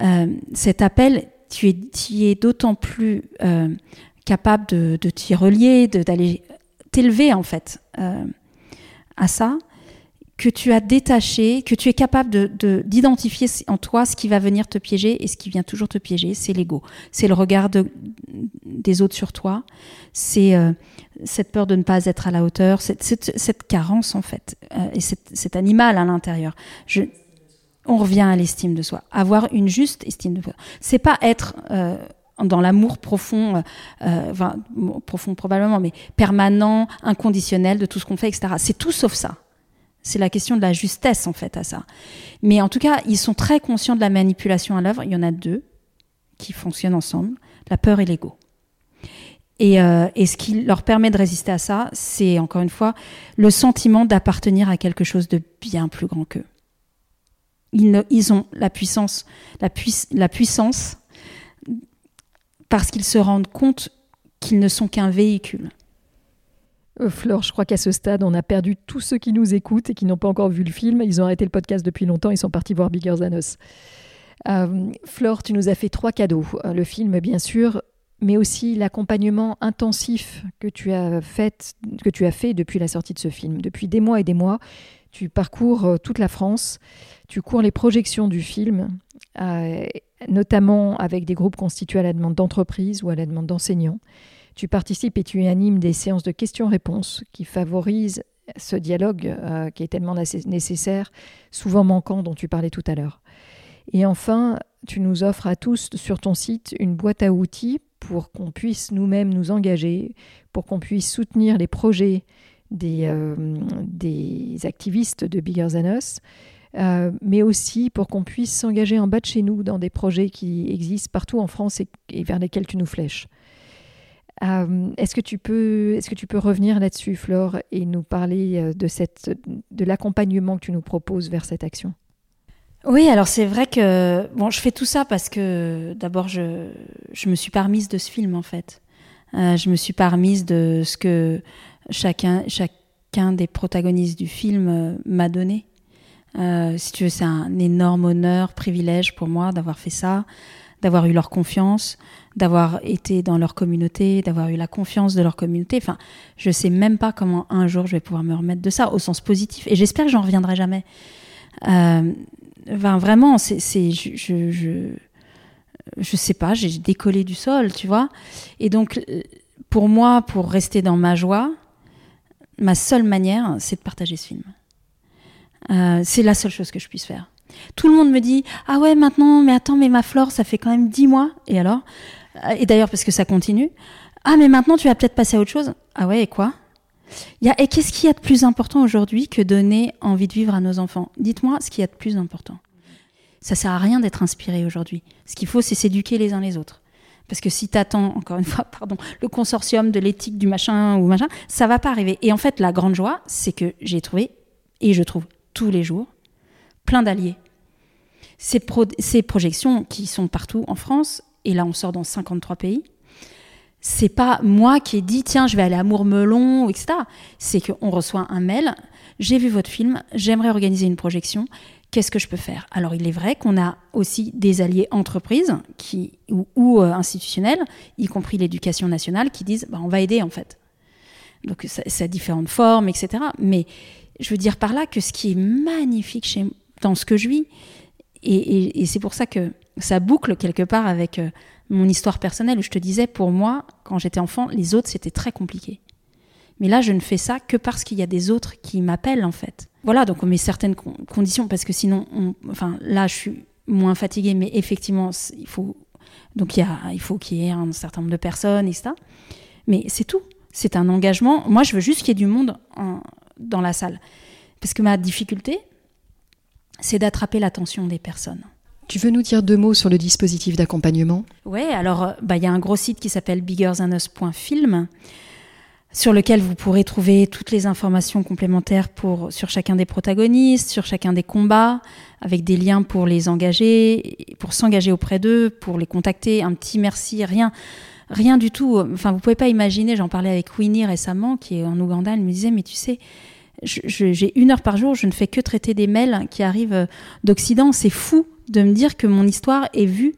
euh, cet appel, tu es, d'autant plus euh, capable de, de t'y relier, d'aller t'élever en fait euh, à ça, que tu as détaché, que tu es capable de, d'identifier en toi ce qui va venir te piéger et ce qui vient toujours te piéger, c'est l'ego. C'est le regard des autres sur toi, c'est euh, cette peur de ne pas être à la hauteur, cette, cette, carence en fait, et cet animal à l'intérieur. On revient à l'estime de soi. Avoir une juste estime de soi. C'est pas être euh, dans l'amour profond, enfin, profond probablement, mais permanent, inconditionnel de tout ce qu'on fait, etc. C'est tout sauf ça. C'est la question de la justesse, en fait, à ça. Mais en tout cas, ils sont très conscients de la manipulation à l'œuvre. Il y en a deux qui fonctionnent ensemble, la peur et l'ego. Et, euh, et, ce qui leur permet de résister à ça, c'est encore une fois le sentiment d'appartenir à quelque chose de bien plus grand qu'eux. Ils, ils ont la puissance, la, puissance parce qu'ils se rendent compte qu'ils ne sont qu'un véhicule. Euh, Flore, je crois qu'à ce stade, on a perdu tous ceux qui nous écoutent et qui n'ont pas encore vu le film. Ils ont arrêté le podcast depuis longtemps, ils sont partis voir Bigger Than Us. Euh, Flore, tu nous as fait trois cadeaux. Euh, le film, bien sûr, mais aussi l'accompagnement intensif que tu as fait depuis la sortie de ce film. Depuis des mois et des mois, tu parcours toute la France, tu cours les projections du film, notamment avec des groupes constitués à la demande d'entreprises ou à la demande d'enseignants. Tu participes et tu animes des séances de questions-réponses qui favorisent ce dialogue euh, qui est tellement nécessaire, souvent manquant, dont tu parlais tout à l'heure. Et enfin, tu nous offres à tous sur ton site une boîte à outils pour qu'on puisse nous-mêmes nous engager, pour qu'on puisse soutenir les projets des, euh, des activistes de Bigger Than Us, euh, mais aussi pour qu'on puisse s'engager en bas de chez nous dans des projets qui existent partout en France et vers lesquels tu nous flèches. Euh, est-ce que tu peux, est-ce que tu peux revenir là-dessus, Flore, et nous parler de de l'accompagnement que tu nous proposes vers cette action? Oui, alors c'est vrai que bon, je fais tout ça parce que d'abord je, je me suis permise de ce film en fait. Je me suis permise de ce que chacun, chacun des protagonistes du film m'a donné. si tu veux, c'est un énorme honneur, privilège pour moi d'avoir fait ça, d'avoir eu leur confiance, d'avoir été dans leur communauté, d'avoir eu la confiance de leur communauté. Enfin, je sais même pas comment un jour je vais pouvoir me remettre de ça au sens positif. Et j'espère que j'en reviendrai jamais. Euh, enfin, vraiment, c'est, je, je, je, je, sais pas, j'ai décollé du sol, tu vois. Et donc, pour moi, pour rester dans ma joie, ma seule manière, c'est de partager ce film. Euh, c'est la seule chose que je puisse faire. Tout le monde me dit Ah ouais, maintenant, mais attends, mais ma flore, ça fait quand même dix mois. Et alors? Et d'ailleurs, parce que ça continue. Ah, mais maintenant, tu vas peut-être passer à autre chose. Ah ouais, et quoi? Et qu'est-ce qu'il y a de plus important aujourd'hui que donner envie de vivre à nos enfants? Dites-moi ce qu'il y a de plus important. Ça sert à rien d'être inspiré aujourd'hui. Ce qu'il faut, c'est s'éduquer les uns les autres. Parce que si tu attends, encore une fois, pardon, le consortium de l'éthique du machin ou machin, ça va pas arriver. Et en fait, la grande joie, c'est que j'ai trouvé, et je trouve tous les jours, plein d'alliés. Ces, projections qui sont partout en France, et là on sort dans 53 pays, c'est pas moi qui ai dit tiens je vais aller à Mourmelon, etc. C'est qu'on reçoit un mail, j'ai vu votre film, j'aimerais organiser une projection, qu'est-ce que je peux faire? Alors il est vrai qu'on a aussi des alliés entreprises qui, ou, euh, institutionnels, y compris l'éducation nationale, qui disent bah, on va aider en fait. Donc ça, a différentes formes, etc. Mais je veux dire par là que ce qui est magnifique chez, dans ce que je vis. Et, c'est pour ça que ça boucle quelque part avec euh, mon histoire personnelle où je te disais, pour moi, quand j'étais enfant, les autres, c'était très compliqué. Mais là, je ne fais ça que parce qu'il y a des autres qui m'appellent, en fait. Voilà, donc on met certaines conditions, parce que sinon, enfin, là, je suis moins fatiguée, mais effectivement, il faut, donc il, y a, il faut qu'il y ait un certain nombre de personnes, et ça. Mais c'est tout. C'est un engagement. Moi, je veux juste qu'il y ait du monde dans la salle. Parce que ma difficulté, c'est d'attraper l'attention des personnes. Tu veux nous dire deux mots sur le dispositif d'accompagnement? Oui, alors euh, bah, il y a un gros site qui s'appelle biggerthanus.film sur lequel vous pourrez trouver toutes les informations complémentaires pour, sur chacun des protagonistes, sur chacun des combats, avec des liens pour les engager, pour s'engager auprès d'eux, pour les contacter, un petit merci, rien, rien du tout. Enfin, vous pouvez pas imaginer, j'en parlais avec Winnie récemment, qui est en Ouganda, elle me disait, mais tu sais, j'ai une heure par jour, je ne fais que traiter des mails qui arrivent d'Occident. C'est fou de me dire que mon histoire est vue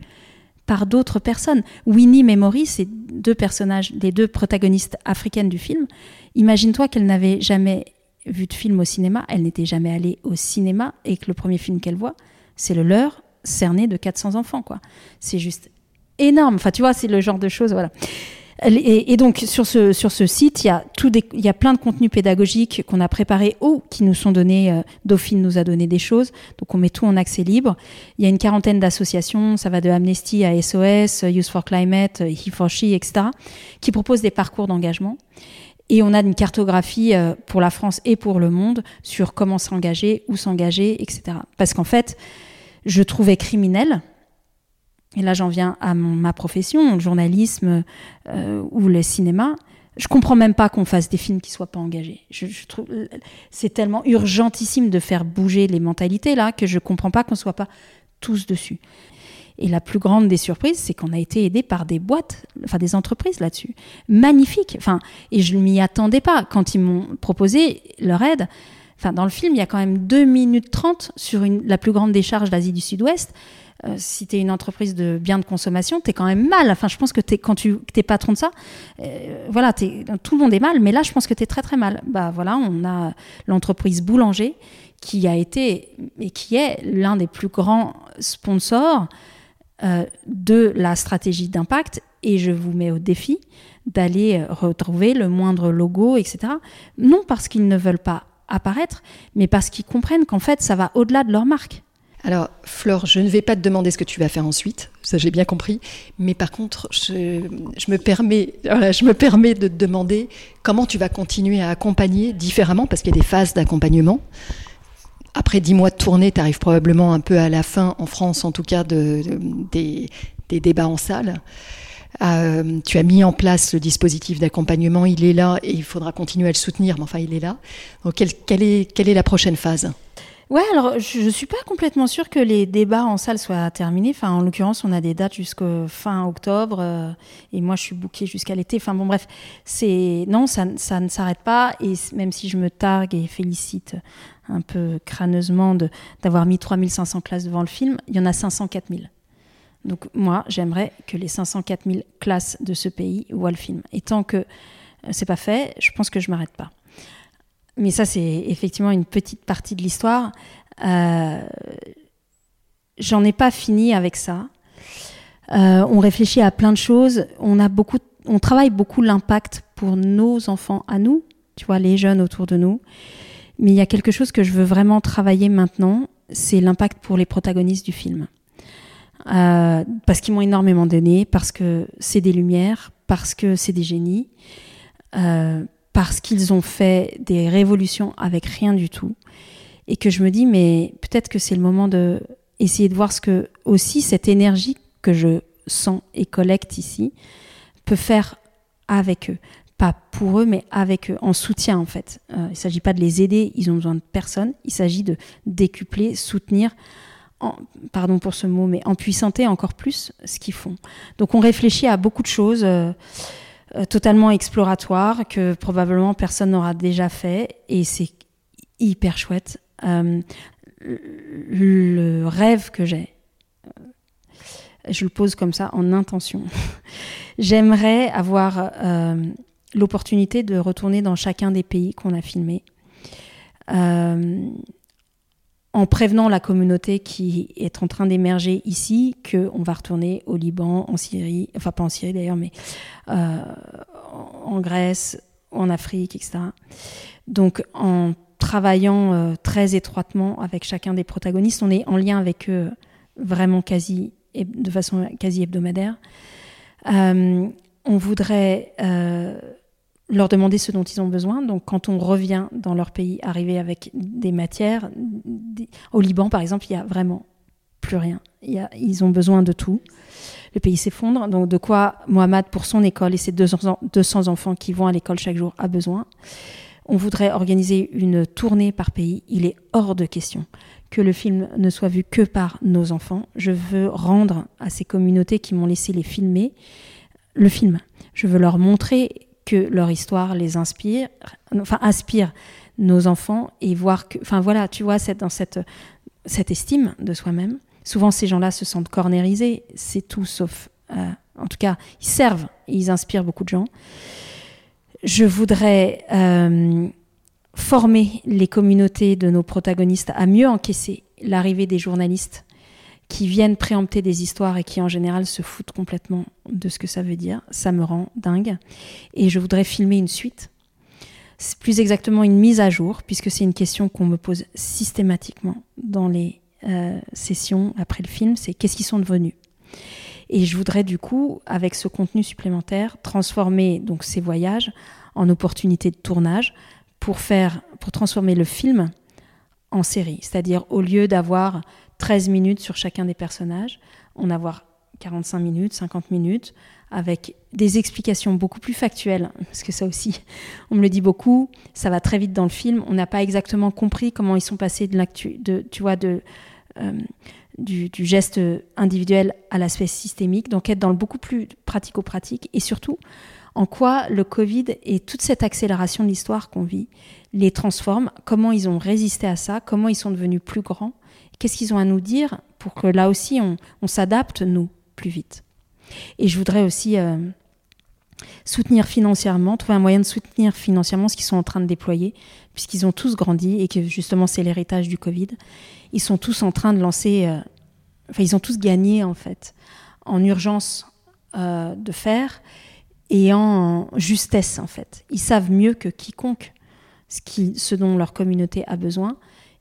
par d'autres personnes. Winnie Memory, c'est deux personnages, les deux protagonistes africaines du film. Imagine-toi qu'elle n'avait jamais vu de film au cinéma, elle n'était jamais allée au cinéma et que le premier film qu'elle voit, c'est le leur cerné de 400 enfants, quoi. C'est juste énorme. Enfin, tu vois, c'est le genre de choses, voilà. Et, donc sur ce, sur ce site, il y, a tout il y a plein de contenus pédagogiques qu'on a préparés ou qui nous sont donnés. Euh, Dauphine nous a donné des choses, donc on met tout en accès libre. Il y a une quarantaine d'associations, ça va de Amnesty à SOS, Youth for Climate, He for She, etc., qui proposent des parcours d'engagement. Et on a une cartographie euh, pour la France et pour le monde sur comment s'engager, où s'engager, etc. Parce qu'en fait, je trouvais criminel et là j'en viens à ma profession, le journalisme euh, ou le cinéma, je comprends même pas qu'on fasse des films qui soient pas engagés. Je, trouve c'est tellement urgentissime de faire bouger les mentalités là que je comprends pas qu'on soit pas tous dessus. Et la plus grande des surprises, c'est qu'on a été aidé par des boîtes, enfin des entreprises là-dessus. Magnifique. Enfin, et je ne m'y attendais pas quand ils m'ont proposé leur aide. Enfin, dans le film, il y a quand même 2 minutes 30 sur une, la plus grande décharge d'Asie du Sud-Ouest. Euh, si tu es une entreprise de biens de consommation, tu es quand même mal. Enfin, je pense que quand tu es patron de ça, euh, voilà, tout le monde est mal, mais là, je pense que tu es très très mal. Bah voilà, on a l'entreprise Boulanger qui a été et qui est l'un des plus grands sponsors euh, de la stratégie d'impact et je vous mets au défi d'aller retrouver le moindre logo, etc. Non parce qu'ils ne veulent pas apparaître, mais parce qu'ils comprennent qu'en fait, ça va au-delà de leur marque. Alors, Flore, je ne vais pas te demander ce que tu vas faire ensuite, ça j'ai bien compris, mais par contre, je, me, permets, de te demander comment tu vas continuer à accompagner différemment, parce qu'il y a des phases d'accompagnement. Après dix mois de tournée, tu arrives probablement un peu à la fin, en France en tout cas, de, des, débats en salle. tu as mis en place le dispositif d'accompagnement, il est là et il faudra continuer à le soutenir, mais enfin il est là. Quelle est la prochaine phase? Ouais, alors je, ne suis pas complètement sûre que les débats en salle soient terminés. Enfin, en l'occurrence, on a des dates jusqu'au fin octobre euh, et moi je suis bookée jusqu'à l'été. Enfin bon, bref, c'est non, ça, ça ne s'arrête pas. Et même si je me targue et félicite un peu crâneusement d'avoir mis 3500 classes devant le film, il y en a 504 000. Donc moi, j'aimerais que les 504 000 classes de ce pays voient le film. Et tant que euh, c'est pas fait, je pense que je m'arrête pas mais ça, c'est effectivement une petite partie de l'histoire. Euh, J'en ai pas fini avec ça. Euh, on réfléchit à plein de choses. On a beaucoup, on travaille beaucoup l'impact pour nos enfants à nous, tu vois, les jeunes autour de nous. Mais il y a quelque chose que je veux vraiment travailler maintenant, c'est l'impact pour les protagonistes du film. Euh, parce qu'ils m'ont énormément donné, parce que c'est des lumières, parce que c'est des génies, euh, parce qu'ils ont fait des révolutions avec rien du tout. Et que je me dis, mais peut-être que c'est le moment de essayer de voir ce que aussi cette énergie que je sens et collecte ici peut faire avec eux. Pas pour eux, mais avec eux, en soutien en fait. Euh, il ne s'agit pas de les aider, ils ont besoin de personne. Il s'agit de décupler, soutenir, en, pardon pour ce mot, mais empuissanter encore plus ce qu'ils font. Donc on réfléchit à beaucoup de choses. Euh, euh, totalement exploratoire que probablement personne n'aura déjà fait et c'est hyper chouette. Euh, le rêve que j'ai, euh, je le pose comme ça en intention. J'aimerais avoir l'opportunité de retourner dans chacun des pays qu'on a filmés en prévenant la communauté qui est en train d'émerger ici qu'on va retourner au Liban, en Syrie, enfin pas en Syrie d'ailleurs, mais euh, en Grèce, en Afrique, etc. Donc en travaillant euh, très étroitement avec chacun des protagonistes, on est en lien avec eux vraiment quasi, de façon quasi hebdomadaire. Euh, on voudrait leur demander ce dont ils ont besoin. Donc, quand on revient dans leur pays, arriver avec des matières, au Liban, par exemple, il y a vraiment plus rien. Il y a, ils ont besoin de tout. Le pays s'effondre. Donc, de quoi Mohamed, pour son école et ses 200, 200 enfants qui vont à l'école chaque jour, a besoin. On voudrait organiser une tournée par pays. Il est hors de question que le film ne soit vu que par nos enfants. Je veux rendre à ces communautés qui m'ont laissé les filmer le film. Je veux leur montrer que leur histoire les inspire, enfin inspire nos enfants et voir que, enfin voilà, tu vois, dans cette, cette estime de soi-même. Souvent, ces gens-là se sentent cornérisés, c'est tout sauf, euh, en tout cas, ils servent, et ils inspirent beaucoup de gens. Je voudrais euh, former les communautés de nos protagonistes à mieux encaisser l'arrivée des journalistes qui viennent préempter des histoires et qui en général se foutent complètement de ce que ça veut dire. Ça me rend dingue. Et je voudrais filmer une suite. Plus exactement une mise à jour, puisque c'est une question qu'on me pose systématiquement dans les euh, sessions après le film, c'est qu'est-ce qu'ils sont devenus Et je voudrais du coup, avec ce contenu supplémentaire, transformer donc ces voyages en opportunités de tournage pour faire, pour transformer le film en série. C'est-à-dire au lieu d'avoir 13 minutes sur chacun des personnages, en avoir 45 minutes, 50 minutes, avec des explications beaucoup plus factuelles, parce que ça aussi, on me le dit beaucoup, ça va très vite dans le film, on n'a pas exactement compris comment ils sont passés de de, euh, du, geste individuel à l'aspect systémique, donc être dans le beaucoup plus pratico-pratique, et surtout, en quoi le Covid et toute cette accélération de l'histoire qu'on vit les transforme, comment ils ont résisté à ça, comment ils sont devenus plus grands, Qu'est-ce qu'ils ont à nous dire pour que là aussi on, s'adapte, nous, plus vite Et je voudrais aussi euh, soutenir financièrement, trouver un moyen de soutenir financièrement ce qu'ils sont en train de déployer, puisqu'ils ont tous grandi et que justement c'est l'héritage du Covid. Ils sont tous en train de lancer, euh, enfin ils ont tous gagné en fait, en urgence euh, de faire et en justesse en fait. Ils savent mieux que quiconque ce, qui, ce dont leur communauté a besoin.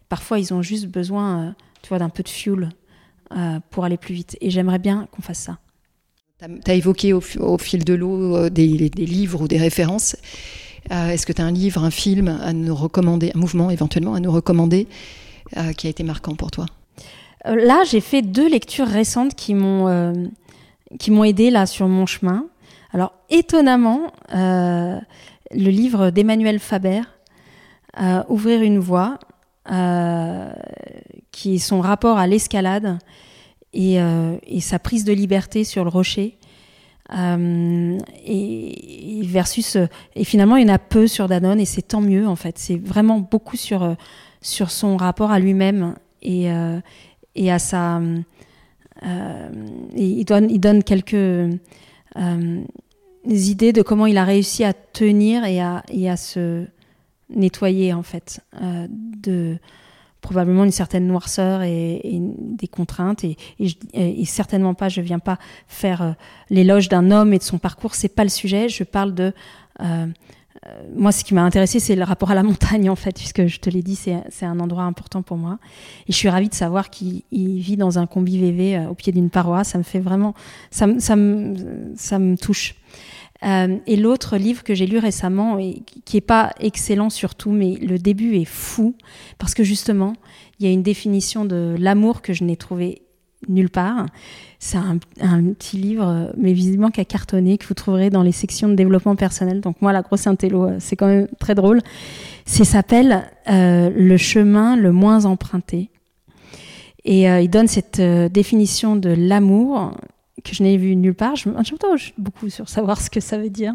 Parfois ils ont juste besoin tu vois, d'un peu de fuel euh, pour aller plus vite. Et j'aimerais bien qu'on fasse ça. Tu as évoqué au, fil de l'eau euh, des, livres ou des références. Euh, est-ce que tu as un livre, un film à nous recommander, un mouvement éventuellement à nous recommander qui a été marquant pour toi? Là, j'ai fait deux lectures récentes qui m'ont qui m'ont aidé là sur mon chemin. Alors étonnamment, le livre d'Emmanuel Faber, Ouvrir une voie, qui est son rapport à l'escalade et, et, sa prise de liberté sur le rocher, euh, et, versus et finalement il y en a peu sur Danone et c'est tant mieux en fait. C'est vraiment beaucoup sur euh, sur son rapport à lui-même et euh, et à sa il donne il donne quelques idées de comment il a réussi à tenir et à et à se nettoyer en fait de probablement une certaine noirceur et, des contraintes. Et, certainement pas je viens pas faire euh, l'éloge d'un homme et de son parcours. C'est pas le sujet. Je parle de euh, euh, moi ce qui m'a intéressé c'est le rapport à la montagne en fait puisque je te l'ai dit c'est un endroit important pour moi. Et je suis ravie de savoir qu'il vit dans un combi VV au pied d'une paroi. Ça me fait vraiment ça, ça, me, ça me touche euh, et l'autre livre que j'ai lu récemment, et qui est pas excellent surtout, mais le début est fou, parce que justement, il y a une définition de l'amour que je n'ai trouvé nulle part. C'est un, petit livre, mais visiblement qui a cartonné, que vous trouverez dans les sections de développement personnel. Donc moi, la grosse intello, euh, c'est quand même très drôle. C'est s'appelle euh, Le chemin le moins emprunté. Et il donne cette définition de l'amour que je n'ai vu nulle part. Je m'interroge beaucoup sur savoir ce que ça veut dire.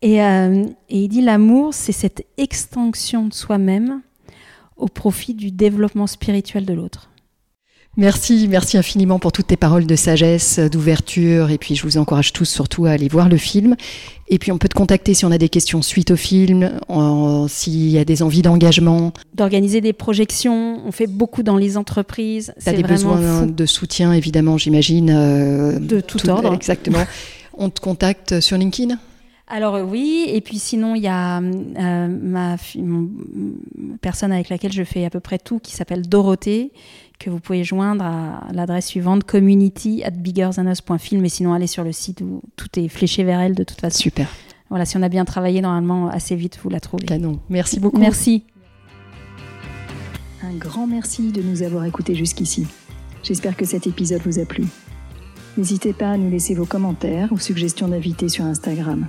Et, euh, et il dit l'amour, c'est cette extinction de soi-même au profit du développement spirituel de l'autre. Merci, merci infiniment pour toutes tes paroles de sagesse, d'ouverture, et puis je vous encourage tous surtout à aller voir le film. Et puis on peut te contacter si on a des questions suite au film, s'il y a des envies d'engagement. D'organiser des projections, on fait beaucoup dans les entreprises. Tu as des besoins de soutien évidemment, j'imagine. Euh, de tout, ordre. Exactement. on te contacte sur LinkedIn? Alors oui, et puis sinon il y a euh, ma personne avec laquelle je fais à peu près tout qui s'appelle Dorothée, que vous pouvez joindre à l'adresse suivante community at biggerthanus.film et sinon allez sur le site où tout est fléché vers elle de toute façon. Super. Voilà, si on a bien travaillé, normalement, assez vite, vous la trouvez. Canon. Merci beaucoup. Merci. Un grand merci de nous avoir écoutés jusqu'ici. J'espère que cet épisode vous a plu. N'hésitez pas à nous laisser vos commentaires ou suggestions d'invités sur Instagram.